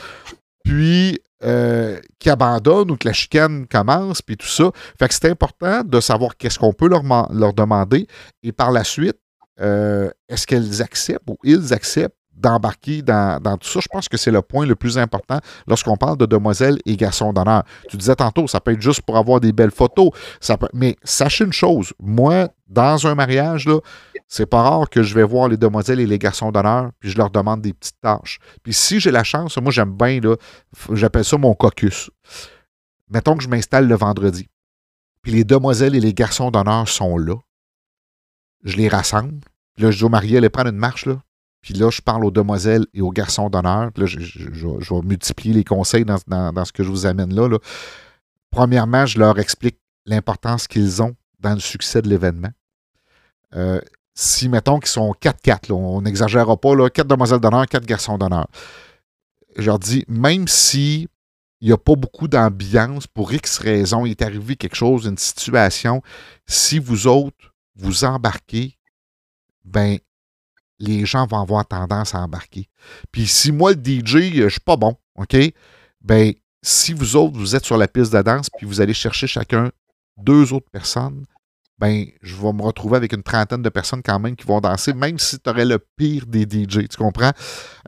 Puis euh, qui abandonnent ou que la chicane commence, puis tout ça. Fait que c'est important de savoir qu'est-ce qu'on peut leur, demander et par la suite, euh, est-ce qu'elles acceptent ou ils acceptent d'embarquer dans, tout ça? Je pense que c'est le point le plus important lorsqu'on parle de demoiselles et garçons d'honneur. Tu disais tantôt, ça peut être juste pour avoir des belles photos. Mais sachez une chose, moi, dans un mariage, là, c'est pas rare que je vais voir les demoiselles et les garçons d'honneur, puis je leur demande des petites tâches. Puis si j'ai la chance, moi j'aime bien, j'appelle ça mon caucus. Mettons que je m'installe le vendredi, puis les demoiselles et les garçons d'honneur sont là. Je les rassemble. Puis là, je dis au marié, allez prendre une marche, là. Puis là, je parle aux demoiselles et aux garçons d'honneur. Là, je, vais multiplier les conseils dans, ce que je vous amène là, là. Premièrement, je leur explique l'importance qu'ils ont dans le succès de l'événement. Euh, si, mettons, qu'ils sont 4-4, on n'exagérera pas, là, 4 demoiselles d'honneur, 4 garçons d'honneur. Je leur dis, même si il n'y a pas beaucoup d'ambiance pour X raisons, il est arrivé quelque chose, une situation, si vous autres, vous embarquez, ben, les gens vont avoir tendance à embarquer. Puis si moi, le DJ, je suis pas bon, OK? Ben, si vous autres, vous êtes sur la piste de danse, puis vous allez chercher chacun deux autres personnes, ben, je vais me retrouver avec une trentaine de personnes quand même qui vont danser, même si tu aurais le pire des DJ, tu comprends?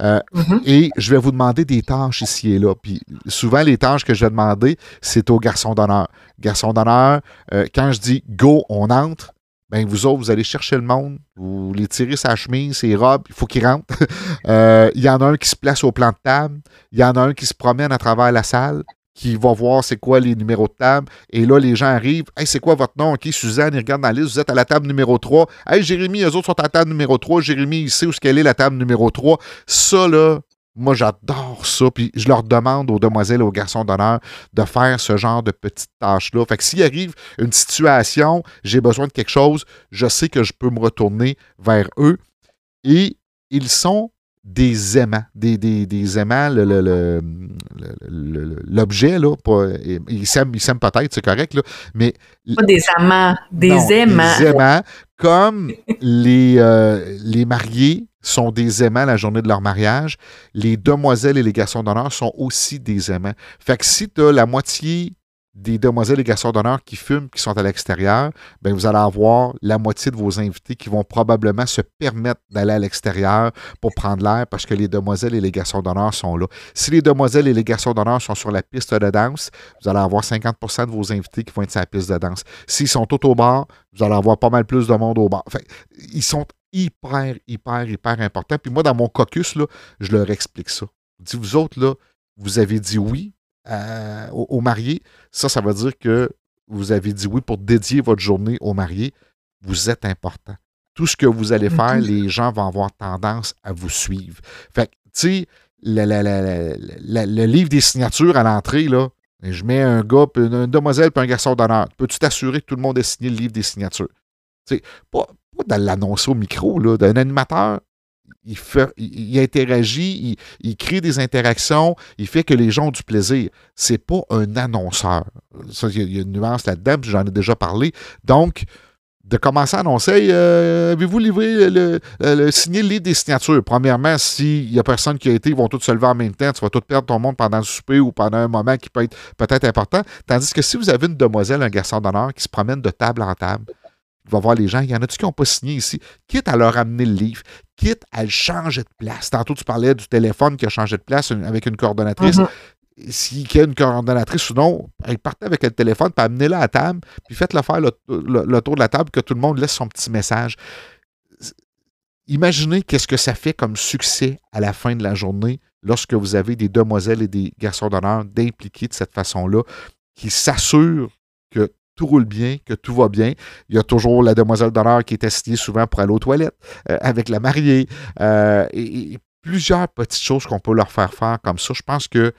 Euh, mm-hmm. Et je vais vous demander des tâches ici et là. Puis souvent, les tâches que je vais demander, c'est aux garçons d'honneur. Garçons d'honneur, euh, quand je dis go, on entre, ben vous autres, vous allez chercher le monde, vous les tirez sa chemise, ses robes, il faut qu'ils rentrent. [LAUGHS] Euh, il y en a un qui se place au plan de table, il y en a un qui se promène à travers la salle, qui va voir c'est quoi les numéros de table. Et là, les gens arrivent. Hey, c'est quoi votre nom? OK, Suzanne, ils regardent dans la liste. Vous êtes à la table numéro 3. Hey, Jérémy, eux autres sont à la table numéro 3. Jérémy, il sait où est, est la table numéro 3. Ça, là, moi, j'adore ça. Puis je leur demande aux demoiselles et aux garçons d'honneur de faire ce genre de petites tâches-là. Fait que s'il arrive une situation, j'ai besoin de quelque chose, je sais que je peux me retourner vers eux. Et ils sont des aimants, des, des, aimants, l'objet, là, ils s'aiment, peut-être, c'est correct, là, mais... Pas des amants, des aimants. Des aimants, comme les, euh, les mariés sont des aimants la journée de leur mariage, les demoiselles et les garçons d'honneur sont aussi des aimants. Fait que si tu as la moitié des demoiselles et garçons d'honneur qui fument, qui sont à l'extérieur, ben vous allez avoir la moitié de vos invités qui vont probablement se permettre d'aller à l'extérieur pour prendre l'air parce que les demoiselles et les garçons d'honneur sont là. Si les demoiselles et les garçons d'honneur sont sur la piste de danse, vous allez avoir 50% de vos invités qui vont être sur la piste de danse. S'ils sont tout au bar, vous allez avoir pas mal plus de monde au bar. ils sont hyper, hyper, hyper importants. Puis moi, dans mon caucus, là, je leur explique ça. Je dis, vous autres, là, vous avez dit oui, euh, au, marié, ça, ça veut dire que vous avez dit oui pour dédier votre journée au marié. Vous êtes important. Tout ce que vous allez faire, les gens vont avoir tendance à vous suivre. Fait que, tu sais, le, livre des signatures à l'entrée, là, je mets un gars, une, demoiselle puis un garçon d'honneur. Peux-tu t'assurer que tout le monde ait signé le livre des signatures? Pas, pas dans l'annoncer au micro, là, d'un animateur. Il, interagit, il, crée des interactions, il fait que les gens ont du plaisir. C'est pas un annonceur. il y, a une nuance là-dedans, j'en ai déjà parlé. Donc, de commencer à annoncer euh, avez-vous livré le, le, signé le livre des signatures? Premièrement, s'il n'y a personne qui a été, ils vont tous se lever en même temps, tu vas tout perdre ton monde pendant le souper ou pendant un moment qui peut être peut-être important. Tandis que si vous avez une demoiselle, un garçon d'honneur qui se promène de table en table, il va voir les gens, il y en a-tu qui n'ont pas signé ici, quitte à leur amener le livre, quitte à le changer de place. Tantôt, tu parlais du téléphone qui a changé de place avec une coordonnatrice. Mm-hmm s'il y a une coordonnatrice ou non, partez avec le téléphone, puis amenez-la à table, puis faites-le faire le, tour de la table, que tout le monde laisse son petit message. Imaginez qu'est-ce que ça fait comme succès à la fin de la journée lorsque vous avez des demoiselles et des garçons d'honneur d'impliquer de cette façon-là, qui s'assurent que tout roule bien, que tout va bien. Il y a toujours la demoiselle d'honneur qui est assignée souvent pour aller aux toilettes euh, avec la mariée. Euh, et, plusieurs petites choses qu'on peut leur faire faire comme ça. Je pense que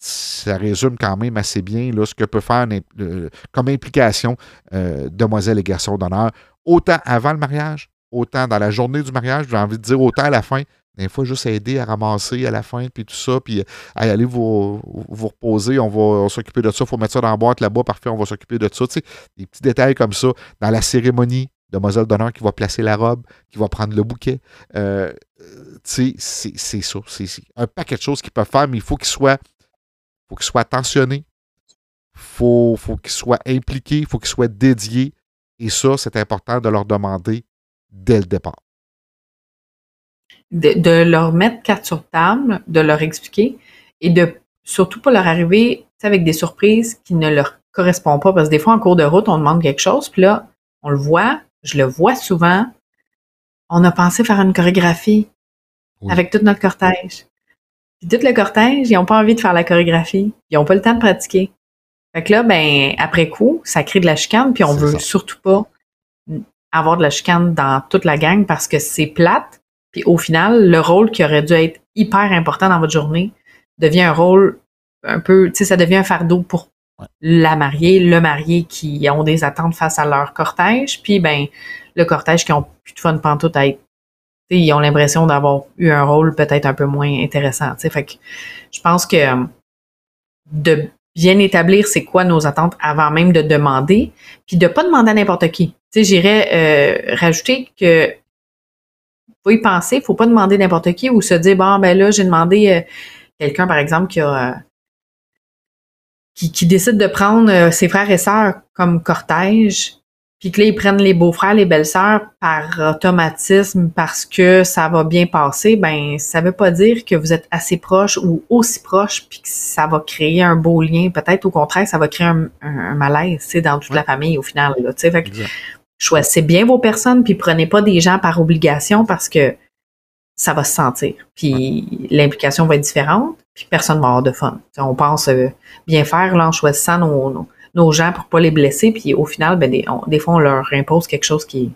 ça résume quand même assez bien là, ce que peut faire euh, comme implication demoiselles et garçons d'honneur, autant avant le mariage, autant dans la journée du mariage, j'ai envie de dire autant à la fin. Des fois, juste aider à ramasser à la fin, puis tout ça, puis à aller vous, vous reposer, on va s'occuper de ça, il faut mettre ça dans la boîte là-bas, parfait, on va s'occuper de ça. Des petits détails comme ça. Dans la cérémonie, demoiselle d'honneur qui va placer la robe, qui va prendre le bouquet. Euh, tu sais, c'est ça. C'est un paquet de choses qu'ils peuvent faire, mais il faut qu'ils soient faut qu'il soit attentionné, faut, faut qu'il soit impliqué, il faut qu'il soit dédié. Et ça, c'est important de leur demander dès le départ. De, leur mettre carte sur table, de leur expliquer et de surtout pas leur arriver avec des surprises qui ne leur correspondent pas. Parce que des fois, en cours de route, on demande quelque chose, puis là, on le voit, je le vois souvent. On a pensé faire une chorégraphie avec tout notre cortège. Puis tout le cortège, ils n'ont pas envie de faire la chorégraphie. Ils n'ont pas le temps de pratiquer. Fait que là, ben, après coup, ça crée de la chicane, puis on veut surtout pas avoir de la chicane dans toute la gang parce que c'est plate. Puis au final, le rôle qui aurait dû être hyper important dans votre journée devient un rôle un peu, tu sais, ça devient un fardeau pour la mariée, le marié qui ont des attentes face à leur cortège, puis ben le cortège qui ont plus de fun pantoute à être ils ont l'impression d'avoir eu un rôle peut-être un peu moins intéressant. Fait que je pense que euh, de bien établir c'est quoi nos attentes avant même de demander, puis de pas demander à n'importe qui. J'irais euh, rajouter que faut y penser, faut pas demander n'importe qui ou se dire bon ben là j'ai demandé euh, quelqu'un par exemple qui a qui, qui, décide de prendre ses frères et sœurs comme cortège, puis que là, ils prennent les beaux-frères, les belles-sœurs par automatisme parce que ça va bien passer, ben ça veut pas dire que vous êtes assez proche ou aussi proche puis que ça va créer un beau lien. Peut-être au contraire, ça va créer un, un, malaise, dans toute la famille au final. Là, choisissez bien vos personnes puis prenez pas des gens par obligation parce que ça va se sentir. Puis l'implication va être différente, puis personne va avoir de fun. on pense euh, bien faire là, en choisissant nos nos gens pour pas les blesser. Puis au final, ben, des, fois, on leur impose quelque chose qui,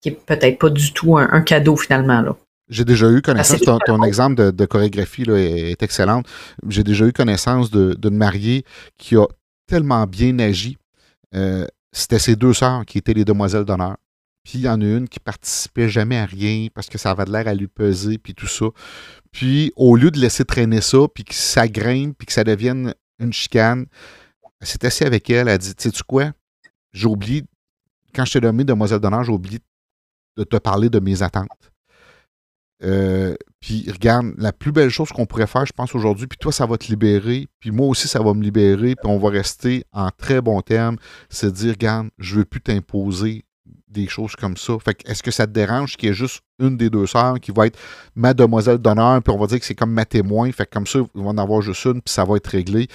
qui est peut-être pas du tout un, cadeau finalement. Là. J'ai déjà eu connaissance, ton, exemple de, chorégraphie là, est, excellent. J'ai déjà eu connaissance d'une mariée qui a tellement bien agi. Euh, c'était ses deux sœurs qui étaient les demoiselles d'honneur. Puis il y en a une qui participait jamais à rien parce que ça avait l'air à lui peser, puis tout ça. Puis au lieu de laisser traîner ça, puis que ça grimpe, puis que ça devienne une chicane, elle s'est assise avec elle, elle a dit, sais-tu quoi? J'ai oublié, quand je t'ai nommé demoiselle d'honneur, j'ai oublié de te parler de mes attentes. Euh, puis regarde, la plus belle chose qu'on pourrait faire, je pense, aujourd'hui, puis toi, ça va te libérer, puis moi aussi, ça va me libérer, puis on va rester en très bons termes, c'est de dire, regarde, je veux plus t'imposer des choses comme ça. Fait est-ce que ça te dérange qu'il y ait juste une des deux sœurs qui va être ma demoiselle d'honneur, puis on va dire que c'est comme ma témoin, fait comme ça, ils vont en avoir juste une, puis ça va être réglé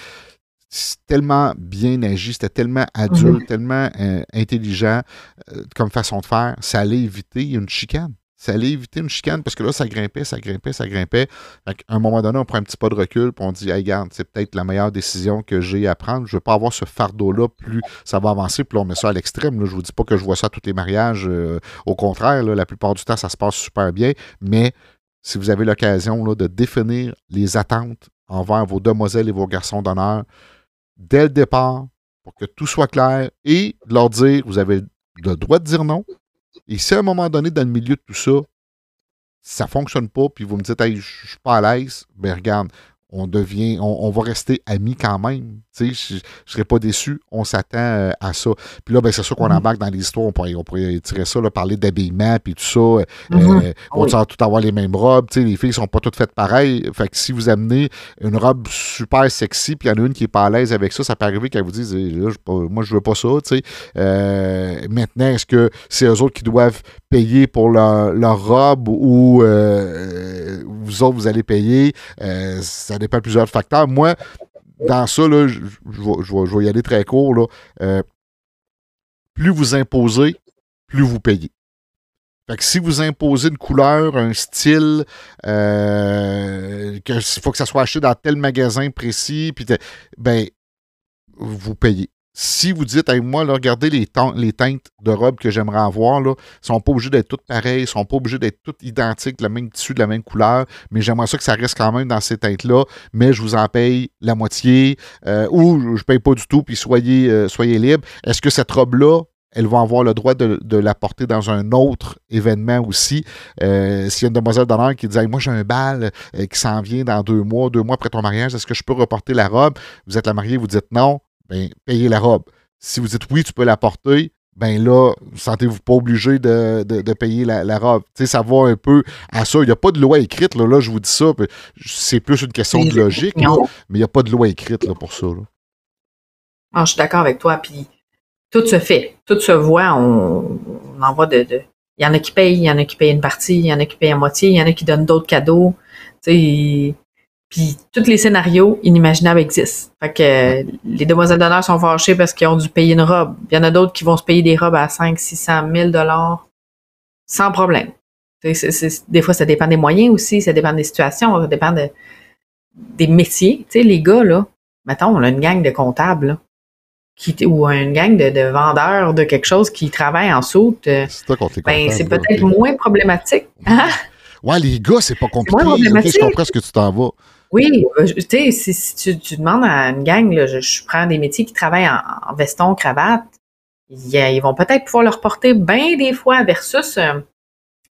c'est tellement bien agi, c'était tellement adulte, mhm. tellement euh, intelligent euh, comme façon de faire, ça allait éviter une chicane. Ça allait éviter une chicane parce que là, ça grimpait, ça grimpait, ça grimpait. à un moment donné, on prend un petit pas de recul puis on dit hey, regarde, c'est peut-être la meilleure décision que j'ai à prendre. Je ne veux pas avoir ce fardeau-là, plus ça va avancer, là, on met ça à l'extrême. Je ne vous dis pas que je vois ça à tous les mariages. Euh, au contraire, la plupart du temps, ça se passe super bien. Mais si vous avez l'occasion de définir les attentes envers vos demoiselles et vos garçons d'honneur, dès le départ pour que tout soit clair et de leur dire vous avez le droit de dire non. Et si à un moment donné, dans le milieu de tout ça, ça ne fonctionne pas, puis vous me dites, hey, je suis pas à l'aise, ben regarde, on devient, on, va rester amis quand même. Je ne serais pas déçu. On s'attend euh, à ça. Puis là, ben, c'est sûr qu'on mm-hmm. embarque dans l'histoire. On pourrait, on pourrait tirer ça, là, parler d'habillement puis tout ça. Euh, mm-hmm. euh, on va tout avoir les mêmes robes. les filles sont pas toutes faites pareilles. Fait que si vous amenez une robe super sexy, puis il y en a une qui n'est pas à l'aise avec ça, ça peut arriver qu'elle vous dise Moi, je veux pas ça. maintenant, est-ce que c'est eux autres qui doivent payer pour leur, robe ou vous autres, vous allez payer? ça dépend de plusieurs facteurs. Moi, dans ça, je, vais, y aller très court. Là. Euh, plus vous imposez, plus vous payez. Fait que si vous imposez une couleur, un style, euh, qu'il faut que ça soit acheté dans tel magasin précis, puis ben, vous payez si vous dites, hey, moi, là, regardez les, teintes de robes que j'aimerais avoir, là, sont pas obligés d'être toutes pareilles, sont pas obligés d'être toutes identiques, le même tissu, de la même couleur, mais j'aimerais ça que ça reste quand même dans ces teintes-là, mais je vous en paye la moitié, euh, ou je paye pas du tout, puis soyez, euh, soyez libre. Est-ce que cette robe-là, elle va avoir le droit de, la porter dans un autre événement aussi? Euh, s'il y a une demoiselle d'honneur qui dit Moi, j'ai un bal qui s'en vient dans deux mois, deux mois après ton mariage, est-ce que je peux reporter la robe? Vous êtes la mariée, vous dites non ben, payez la robe. Si vous dites oui, tu peux la porter, ben là, sentez-vous pas obligé de, payer la, robe. Tu sais, ça va un peu à ça. Il n'y a pas de loi écrite, là, là je vous dis ça. C'est plus une question de logique, mais il n'y a pas de loi écrite là, pour ça. Ah, je suis d'accord avec toi. Puis tout se fait, tout se voit. On, on envoie de, Il y en a qui payent, il y en a qui payent une partie, il y en a qui payent à moitié, il y en a qui donnent d'autres cadeaux. Tu sais, puis tous les scénarios inimaginables existent. Fait que euh, les demoiselles d'honneur sont fâchées parce qu'ils ont dû payer une robe. Il y en a d'autres qui vont se payer des robes à 5, 600 000 dollars sans problème. des fois, ça dépend des moyens aussi, ça dépend des situations, ça dépend des métiers. Tu sais, les gars, là, mettons, on a une gang de comptables, qui, ou une gang de, vendeurs de quelque chose qui travaillent en soute. Euh, c'est ben, c'est peut-être moins problématique. Hein? Ouais, les gars, c'est pas compliqué. je comprends ce que tu t'en vas. Oui, euh, tu sais, si, tu, demandes à une gang, là, je, prends des métiers qui travaillent en, veston, cravate, ils, vont peut-être pouvoir le reporter bien des fois versus euh,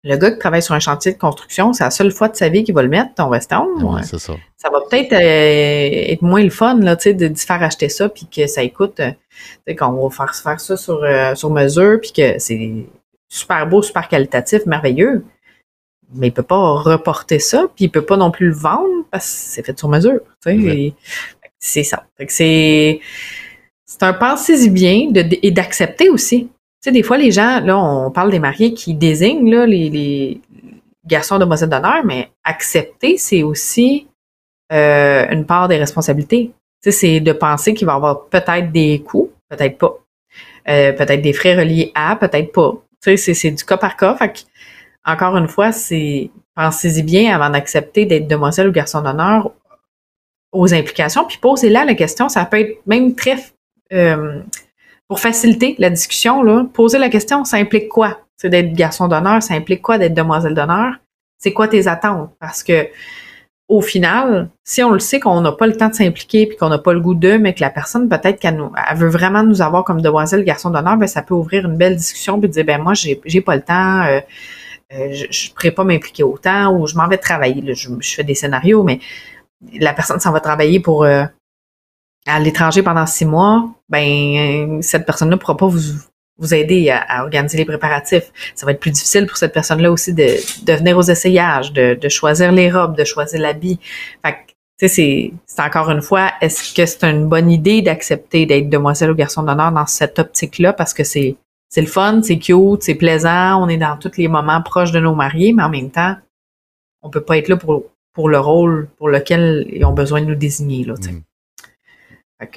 le gars qui travaille sur un chantier de construction, c'est la seule fois de sa vie qu'il va le mettre, ton veston. Oui, c'est ça. Ça va peut-être euh, être moins le fun, là, tu sais, de, de faire acheter ça, puis que ça écoute, tu sais, qu'on va faire, faire ça sur, sur mesure, puis que c'est super beau, super qualitatif, merveilleux mais il peut pas reporter ça, puis il peut pas non plus le vendre parce que c'est fait sur mesure. C'est ça. C'est c'est un pensez-y bien de, et d'accepter aussi. Tu sais, des fois, les gens, là, on parle des mariés qui désignent là, les, les garçons demoiselles d'honneur, mais accepter, c'est aussi euh, une part des responsabilités. Tu sais, c'est de penser qu'il va y avoir peut-être des coûts, peut-être pas. Euh, peut-être des frais reliés à, peut-être pas. Tu sais, c'est du cas par cas. Fait que encore une fois, c'est pensez-y bien avant d'accepter d'être demoiselle ou garçon d'honneur aux implications, puis posez-là la question. Ça peut être même très euh, pour faciliter la discussion, là, poser la question, ça implique quoi? C'est d'être garçon d'honneur, ça implique quoi d'être demoiselle d'honneur? C'est quoi tes attentes? Parce que au final, si on le sait qu'on n'a pas le temps de s'impliquer puis qu'on n'a pas le goût d'eux, mais que la personne peut-être qu'elle veut vraiment nous avoir comme demoiselle, garçon d'honneur, ben ça peut ouvrir une belle discussion puis dire ben moi j'ai j'ai pas le temps. Euh, je ne pourrais pas m'impliquer autant ou je m'en vais travailler. je, fais des scénarios, mais la personne s'en va travailler pour euh, à l'étranger pendant six mois, ben cette personne-là ne pourra pas vous, vous aider à, organiser les préparatifs. Ça va être plus difficile pour cette personne-là aussi de, de venir aux essayages, de, de choisir les robes, de choisir l'habit. Fait tu sais, c'est encore une fois, est-ce que c'est une bonne idée d'accepter d'être demoiselle ou garçon d'honneur dans cette optique-là? Parce que c'est c'est le fun, c'est cute, c'est plaisant, on est dans tous les moments proches de nos mariés, mais en même temps, on peut pas être là pour, pour le rôle pour lequel ils ont besoin de nous désigner. Là, mm.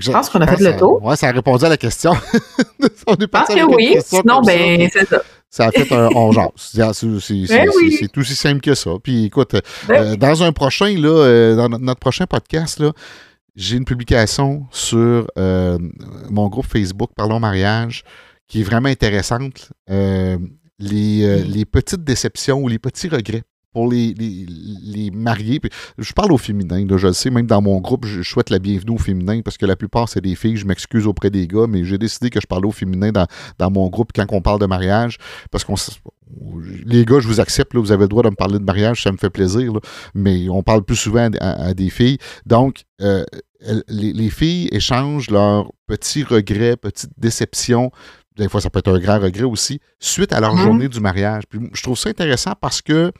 je, pense qu'on a fait le tour. Oui, ça a répondu à la question. [LAUGHS] on est parti que oui, sinon, ben, c'est ça. Ça a fait un on [LAUGHS] ben C'est tout aussi simple que ça. Puis écoute, ben euh, dans un prochain, là, euh, dans notre prochain podcast, là, j'ai une publication sur euh, mon groupe Facebook Parlons Mariage qui est vraiment intéressante. Euh, les, euh, les, petites déceptions ou les petits regrets pour les, les, mariés, je parle aux féminins, je le sais, même dans mon groupe, je, souhaite la bienvenue aux féminins parce que la plupart, c'est des filles. Je m'excuse auprès des gars, mais j'ai décidé que je parlais aux féminins dans, dans mon groupe quand on parle de mariage parce qu'on les gars, je vous accepte, vous avez le droit de me parler de mariage, ça me fait plaisir, mais on parle plus souvent à, des filles. Donc, euh, les, filles échangent leurs petits regrets, petites déceptions. Des fois, ça peut être un grand regret aussi, suite à leur mm-hmm. journée du mariage. je trouve ça intéressant parce que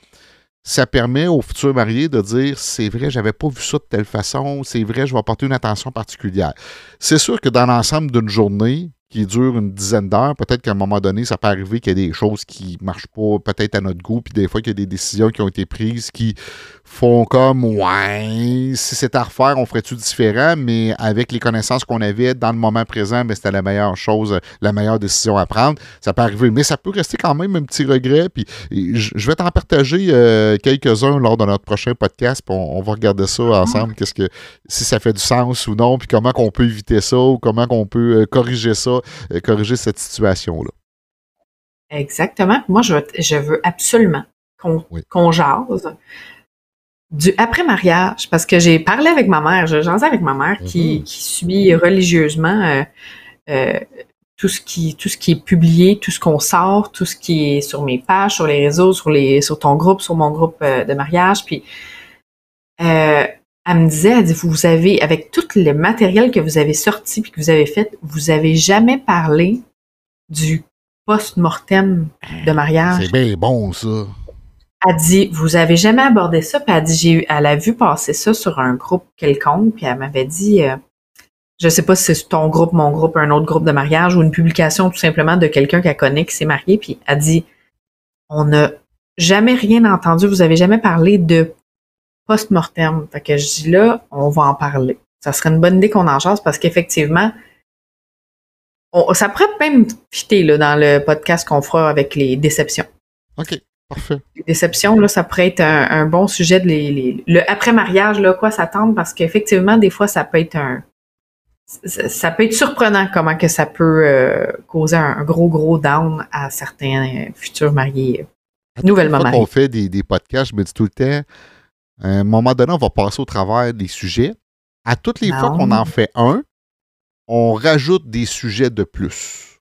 ça permet aux futurs mariés de dire c'est vrai, j'avais pas vu ça de telle façon, c'est vrai, je vais apporter une attention particulière. C'est sûr que dans l'ensemble d'une journée, qui dure une dizaine d'heures, peut-être qu'à un moment donné, ça peut arriver qu'il y a des choses qui ne marchent pas peut-être à notre goût, puis des fois qu'il y a des décisions qui ont été prises qui font comme ouais, si c'était à refaire, on ferait tout différent, mais avec les connaissances qu'on avait dans le moment présent, mais c'était la meilleure chose, la meilleure décision à prendre. Ça peut arriver, mais ça peut rester quand même un petit regret. Puis je vais t'en partager euh, quelques-uns lors de notre prochain podcast. Puis on, va regarder ça ensemble, qu'est-ce que si ça fait du sens ou non, puis comment qu'on peut éviter ça ou comment qu'on peut euh, corriger ça, euh, corriger cette situation-là. Exactement. Moi, je, je veux absolument qu'on jase du après-mariage, parce que j'ai parlé avec ma mère, j'ai avec ma mère qui, mm-hmm. qui suit religieusement euh, euh, tout ce qui tout ce qui est publié, tout ce qu'on sort, tout ce qui est sur mes pages, sur les réseaux, sur les sur ton groupe, sur mon groupe euh, de mariage. Puis elle me disait, elle dit, vous avez, avec tout le matériel que vous avez sorti puis que vous avez fait, vous avez jamais parlé du post-mortem de mariage? C'est bien bon, ça. Elle dit, vous avez jamais abordé ça, puis elle dit, j'ai elle a vu passer ça sur un groupe quelconque, puis elle m'avait dit, euh, je sais pas si c'est ton groupe, mon groupe, un autre groupe de mariage ou une publication tout simplement de quelqu'un qu'elle connaît qui s'est marié, puis elle dit, on n'a jamais rien entendu, vous avez jamais parlé de post-mortem. Fait que je dis là, on va en parler. Ça serait une bonne idée qu'on en chasse parce qu'effectivement, ça pourrait même fitter là, dans le podcast qu'on fera avec les déceptions. OK. Parfait. Les déceptions, là, ça pourrait être un, bon sujet de les, le après-mariage, là, quoi s'attendre, parce qu'effectivement, des fois, ça peut être un. Ça, peut être surprenant comment que ça peut euh, causer un, gros, gros down à certains euh, futurs mariés, euh, nouvellement mariés. Quand on fait des, des, podcasts, je me dis tout le temps, à un moment donné, on va passer au travers des sujets. À toutes les fois qu'on en fait un, on rajoute des sujets de plus.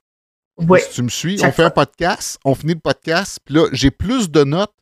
Si tu me suis, on fait un podcast, on finit le podcast, puis là, j'ai plus de notes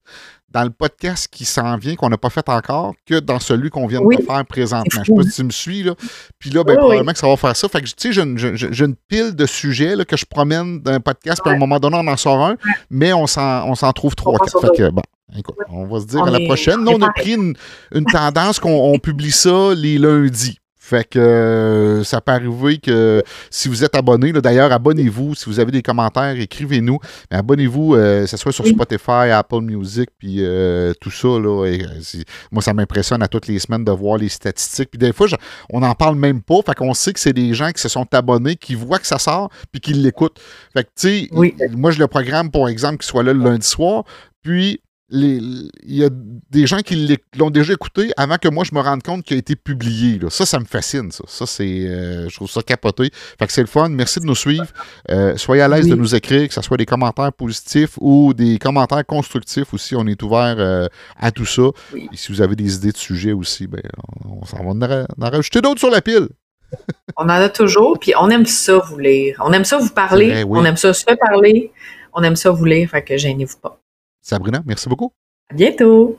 dans le podcast qui s'en vient, qu'on n'a pas fait encore, que dans celui qu'on vient de faire présentement. Je sais pas si tu me suis, là. Puis là, ben, probablement que ça va faire ça. Fait que, tu sais, j'ai une, pile de sujets là, que je promène d'un podcast, puis à un moment donné, on en sort un, mais on s'en trouve trois, quatre. Fait que, bon, écoute, on va se dire à la prochaine. Nous, on a pris une, une tendance qu'on publie ça les lundis. Fait que euh, ça peut arriver que si vous êtes abonné, d'ailleurs, abonnez-vous. Si vous avez des commentaires, écrivez-nous. Mais abonnez-vous, euh, que ce soit sur Spotify, Apple Music, puis euh, tout ça. Là, moi, ça m'impressionne à toutes les semaines de voir les statistiques. Puis des fois, on n'en parle même pas. Fait qu'on sait que c'est des gens qui se sont abonnés, qui voient que ça sort, puis qui l'écoutent. Fait que, tu sais, moi, je le programme, pour exemple, qu'il soit là le lundi soir. Puis, il y a des gens qui l'ont déjà écouté avant que moi je me rende compte qu'il a été publié. Ça, ça me fascine. Ça, ça c'est, euh, je trouve ça capoté. Fait que c'est le fun. Merci de nous suivre. Euh, soyez à l'aise de nous écrire, que ce soit des commentaires positifs ou des commentaires constructifs aussi. On est ouvert euh, à tout ça. Et si vous avez des idées de sujets aussi, ben, on, s'en va en, rajouter d'autres sur la pile. [LAUGHS] on en a toujours, puis on aime ça vous lire. On aime ça vous parler. On aime ça se parler. On aime ça vous lire. Fait que gênez-vous pas. Sabrina, merci beaucoup. À bientôt.